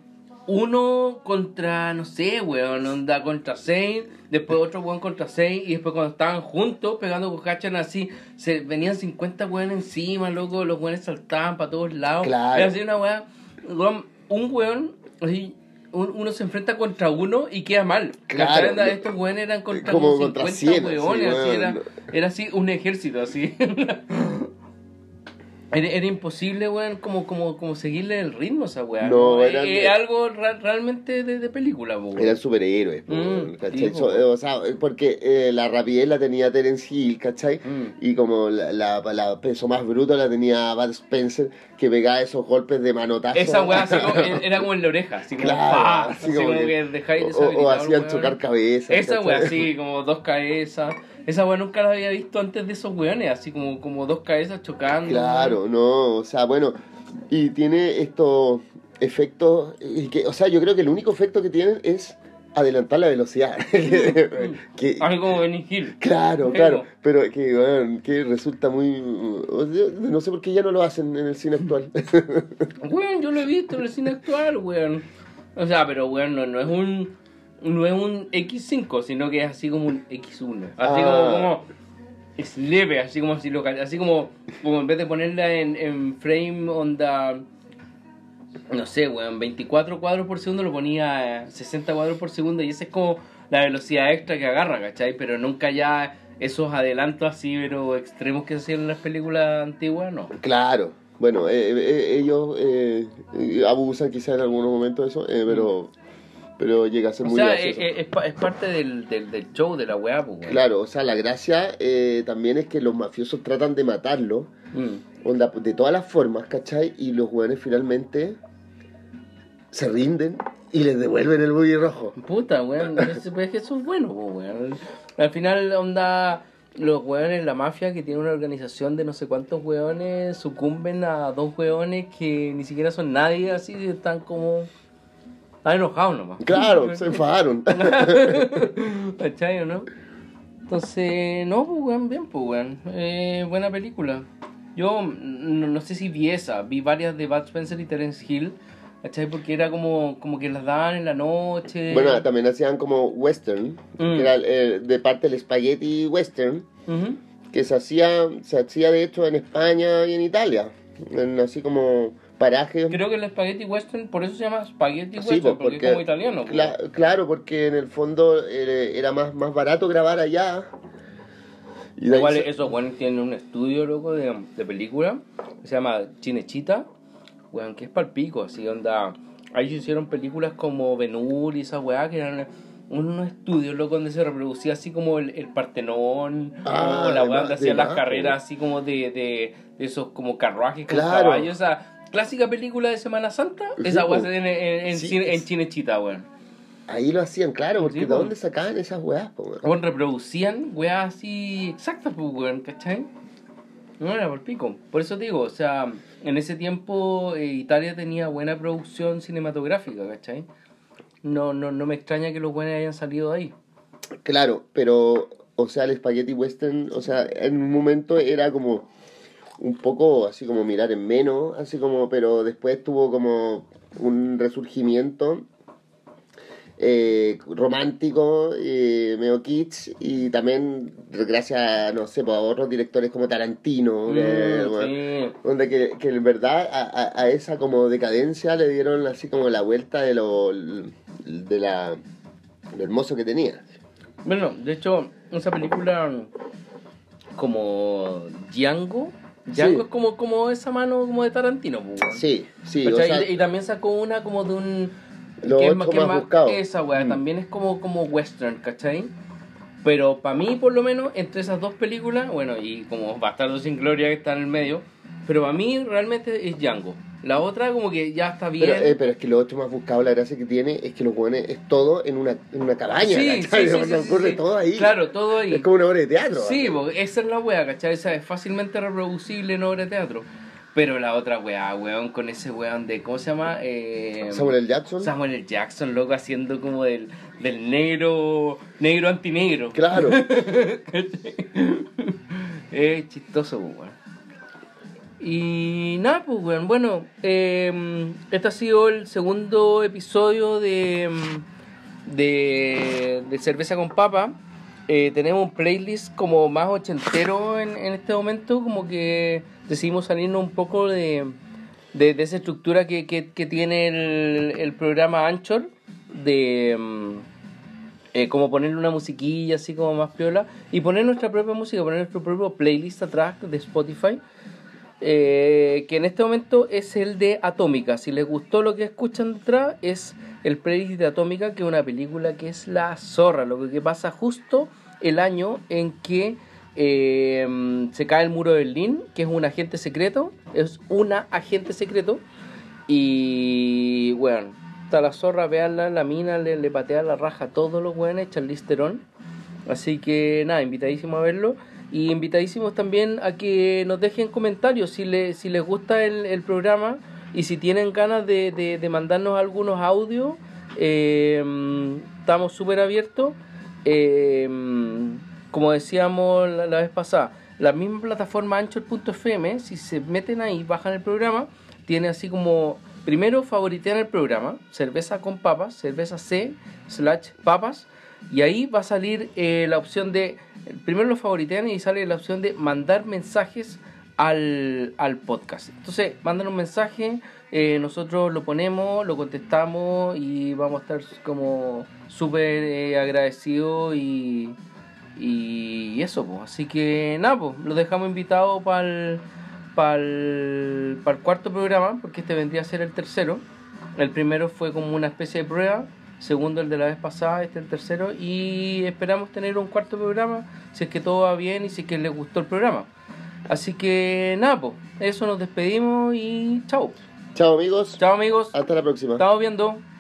S1: uno contra, no sé, weón, onda contra seis, después otro weón contra seis, y después cuando estaban juntos pegando coscachos eran así, se venían 50 weón encima, loco, los weones saltaban para todos lados.
S2: Claro.
S1: Era así una weá, un weón, así, un- uno se enfrenta contra uno y queda mal.
S2: Claro.
S1: Onda, Estos weones eran contra
S2: como
S1: como
S2: contra
S1: 50
S2: 100, así,
S1: weones, así,
S2: weón.
S1: era, era así un ejército, así. Era, era imposible, weón, como, como, como seguirle el ritmo a esa weá.
S2: No,
S1: Es-
S2: eran-
S1: es algo ra- realmente de, de película, weón.
S2: Eran superhéroes,
S1: Mm,
S2: eh, o sea, porque eh, la rapidez la tenía Terence Hill, ¿cachai?
S1: Mm.
S2: Y como la, la, la peso más bruto la tenía Bud Spencer, que pegaba esos golpes de manotazo.
S1: Esa weá así como- era como en la oreja, así como,
S2: Claro,
S1: ¡pa!
S2: así
S1: así
S2: como
S1: como
S2: que-
S1: que dejáis
S2: o, o hacían
S1: weón.
S2: chocar cabezas.
S1: Esa
S2: ¿cachai?
S1: weá, así, como dos cabezas. Esa weá nunca la había visto antes de esos weones, así como, como dos cabezas chocando.
S2: Claro, no, o sea, bueno, y tiene estos efectos, y que, o sea, yo creo que el único efecto que tienen es adelantar la velocidad. que,
S1: Así como Benny Hill.
S2: claro, claro, pero que, weón, que resulta muy... no sé por qué ya no lo hacen en el cine actual.
S1: Weón, yo lo he visto en el cine actual, weón. O sea, pero weón, no, no es un. No es un X5, sino que es así como un X1. Así
S2: Ah.
S1: como, como. Es leve, así como si lo ca- Así como, como en vez de ponerla en, en frame onda. No sé, weón, 24 cuadros por segundo lo ponía a 60 cuadros por segundo y esa es como la velocidad extra que agarra, ¿cachai? Pero nunca ya esos adelantos así, pero extremos que se hacían en las películas antiguas, no.
S2: claro, bueno, eh, eh, ellos eh, eh, abusan quizá en algunos momentos de eso, eh, pero, pero llega a ser
S1: O
S2: muy
S1: sea,
S2: gracioso.
S1: es, es- es es parte del, del, del show, de la weá, pues, weón.
S2: Claro, o sea, la gracia eh, también es que los mafiosos tratan de matarlo,
S1: Mm.
S2: onda, de todas las formas, ¿cachai? Y los weones finalmente se rinden y les devuelven el buggy rojo.
S1: Puta, weón. es, pues, es que eso es bueno, pues, weón. Al final, onda, los weones, la mafia que tiene una organización de no sé cuántos weones, sucumben a dos weones que ni siquiera son nadie, así, están como... Están enojados nomás.
S2: Claro, se enfadaron.
S1: ¿Cachai o no? Entonces, no, pues, weón, bien, pues, weón. Eh, buena película. Yo no, no sé si vi esa, vi varias de Bud Spencer y Terence Hill, ¿cachai? Porque era como, como que las daban en la noche.
S2: Bueno, también hacían como western,
S1: Mm.
S2: que era eh, de parte del spaghetti western,
S1: Ujú.
S2: que se hacía, se hacía de hecho en España y en Italia, en así como parajes.
S1: Creo que el spaghetti western, por eso se llama spaghetti
S2: Sí,
S1: western,
S2: pues,
S1: porque, es como italiano. pues.
S2: Cla- claro, porque en el fondo eh, era más, más barato grabar allá. Y
S1: Igual
S2: se-
S1: esos weones tienen un estudio, loco, de, de película que se llama Chinechita, weón, que es palpico, así onda. Ahí se hicieron películas como Ben-Hur y esas weá que eran unos estudios, loco, donde se reproducía así como el, el Partenón,
S2: Ah,
S1: o la
S2: de
S1: weá donde
S2: de
S1: hacían las carreras así como de, de, de esos como carruajes con
S2: Claro.
S1: caballos, esa clásica película de Semana Santa,
S2: Sí,
S1: esa weá en, en, en
S2: Sí,
S1: cine- en Chinechita, weón.
S2: Ahí lo hacían, claro, porque ¿de
S1: po.
S2: dónde sacaban esas weas? po, weón?
S1: Weón, reproducían weas así exactas, pues, weón, ¿cachai? No era por pico. Por eso digo, o sea, en ese tiempo eh, Italia tenía buena producción cinematográfica, ¿cachai? No, no, no me extraña que los buenos hayan salido de ahí.
S2: Claro, pero, o sea, el spaghetti western, o sea, en un momento era como un poco así como mirar en menos, así como, pero después tuvo como un resurgimiento eh, romántico, eh, medio kitsch, y también gracias a, no sé, pues, a otros directores como Tarantino,
S1: Mm,
S2: bueno,
S1: sí.
S2: donde que, que en verdad a, a- a esa como decadencia le dieron así como la vuelta de lo, de la, lo hermoso que tenía.
S1: Bueno, de hecho, esa película como Django, Django
S2: Sí.
S1: es como, como esa mano como de Tarantino, pues.
S2: Sí, sí, o sea,
S1: y, y también sacó una como de un.
S2: Lo
S1: que es más, que
S2: más- buscado.
S1: Esa weá,
S2: Mm.
S1: también es como, como western, ¿cachai? Pero para mí, por lo menos, entre esas dos películas, bueno, y como Bastardo sin Gloria que está en el medio, pero para mí realmente es Django. La otra, como que ya está bien.
S2: pero, eh, pero es que lo otro más buscado, la gracia que tiene es que lo pone es todo en una, en una cabaña,
S1: sí, sí,
S2: ¿cachai?
S1: sí,
S2: ocurre todo ahí.
S1: Claro, todo ahí.
S2: Es como una obra de teatro.
S1: Sí, porque esa es la wea, ¿cachai? Esa es fácilmente reproducible en obra de teatro. Pero la otra wea, weón, con ese weón de, ¿cómo se llama? Eh,
S2: Samuel L. Jackson.
S1: Samuel L. Jackson, loco, haciendo como del, del negro, negro antinegro.
S2: Claro.
S1: es chistoso, pues, weón. Y nada, pues, weón. Bueno, eh, este ha sido el segundo episodio de, mm, de, de Cerveza con Papa. Eh, tenemos un playlist como más ochentero en, en este momento, como que decidimos salirnos un poco de, de, de esa estructura que, que, tiene el, el programa Anchor, de mm, eh, como ponerle una musiquilla así como más piola, y poner nuestra propia música, poner nuestro propio playlist atrás de Spotify, eh, que en este momento es el de Atómica. Si les gustó lo que escuchan detrás, es el playlist de Atómica, que es una película que es la zorra, lo que pasa justo el año en que eh, se cae el muro de Berlín, que es un agente secreto, es una agente secreto, y bueno, está la zorra, veanla, la mina le, le patea la raja a todos los buenos, Charlize. Así que nada, invitadísimo a verlo. Y invitadísimos también a que nos dejen comentarios si, le, si les gusta el, programa y si tienen ganas de, de, mandarnos algunos audios. eh, estamos súper abiertos. Eh, como decíamos la, la vez pasada, la misma plataforma anchor.fm, si se meten ahí, bajan el programa, tiene así como, primero favoritean el programa, cerveza con papas, cerveza C, slash papas, y ahí va a salir eh, la opción de, primero lo favoritean y sale la opción de mandar mensajes al, al podcast. Entonces, mandan un mensaje, eh, nosotros lo ponemos, lo contestamos y vamos a estar como súper eh, agradecidos y, y eso, pues. Así que nada, pues, los dejamos invitados para el, para el, para el cuarto programa, porque este vendría a ser el tercero. El primero fue como una especie de prueba, segundo el de la vez pasada, este el tercero, y esperamos tener un cuarto programa, si es que todo va bien y si es que les gustó el programa. Así que nada, pues, eso nos despedimos y chao.
S2: Chao amigos.
S1: Chao amigos,
S2: Hasta la próxima.
S1: estamos viendo.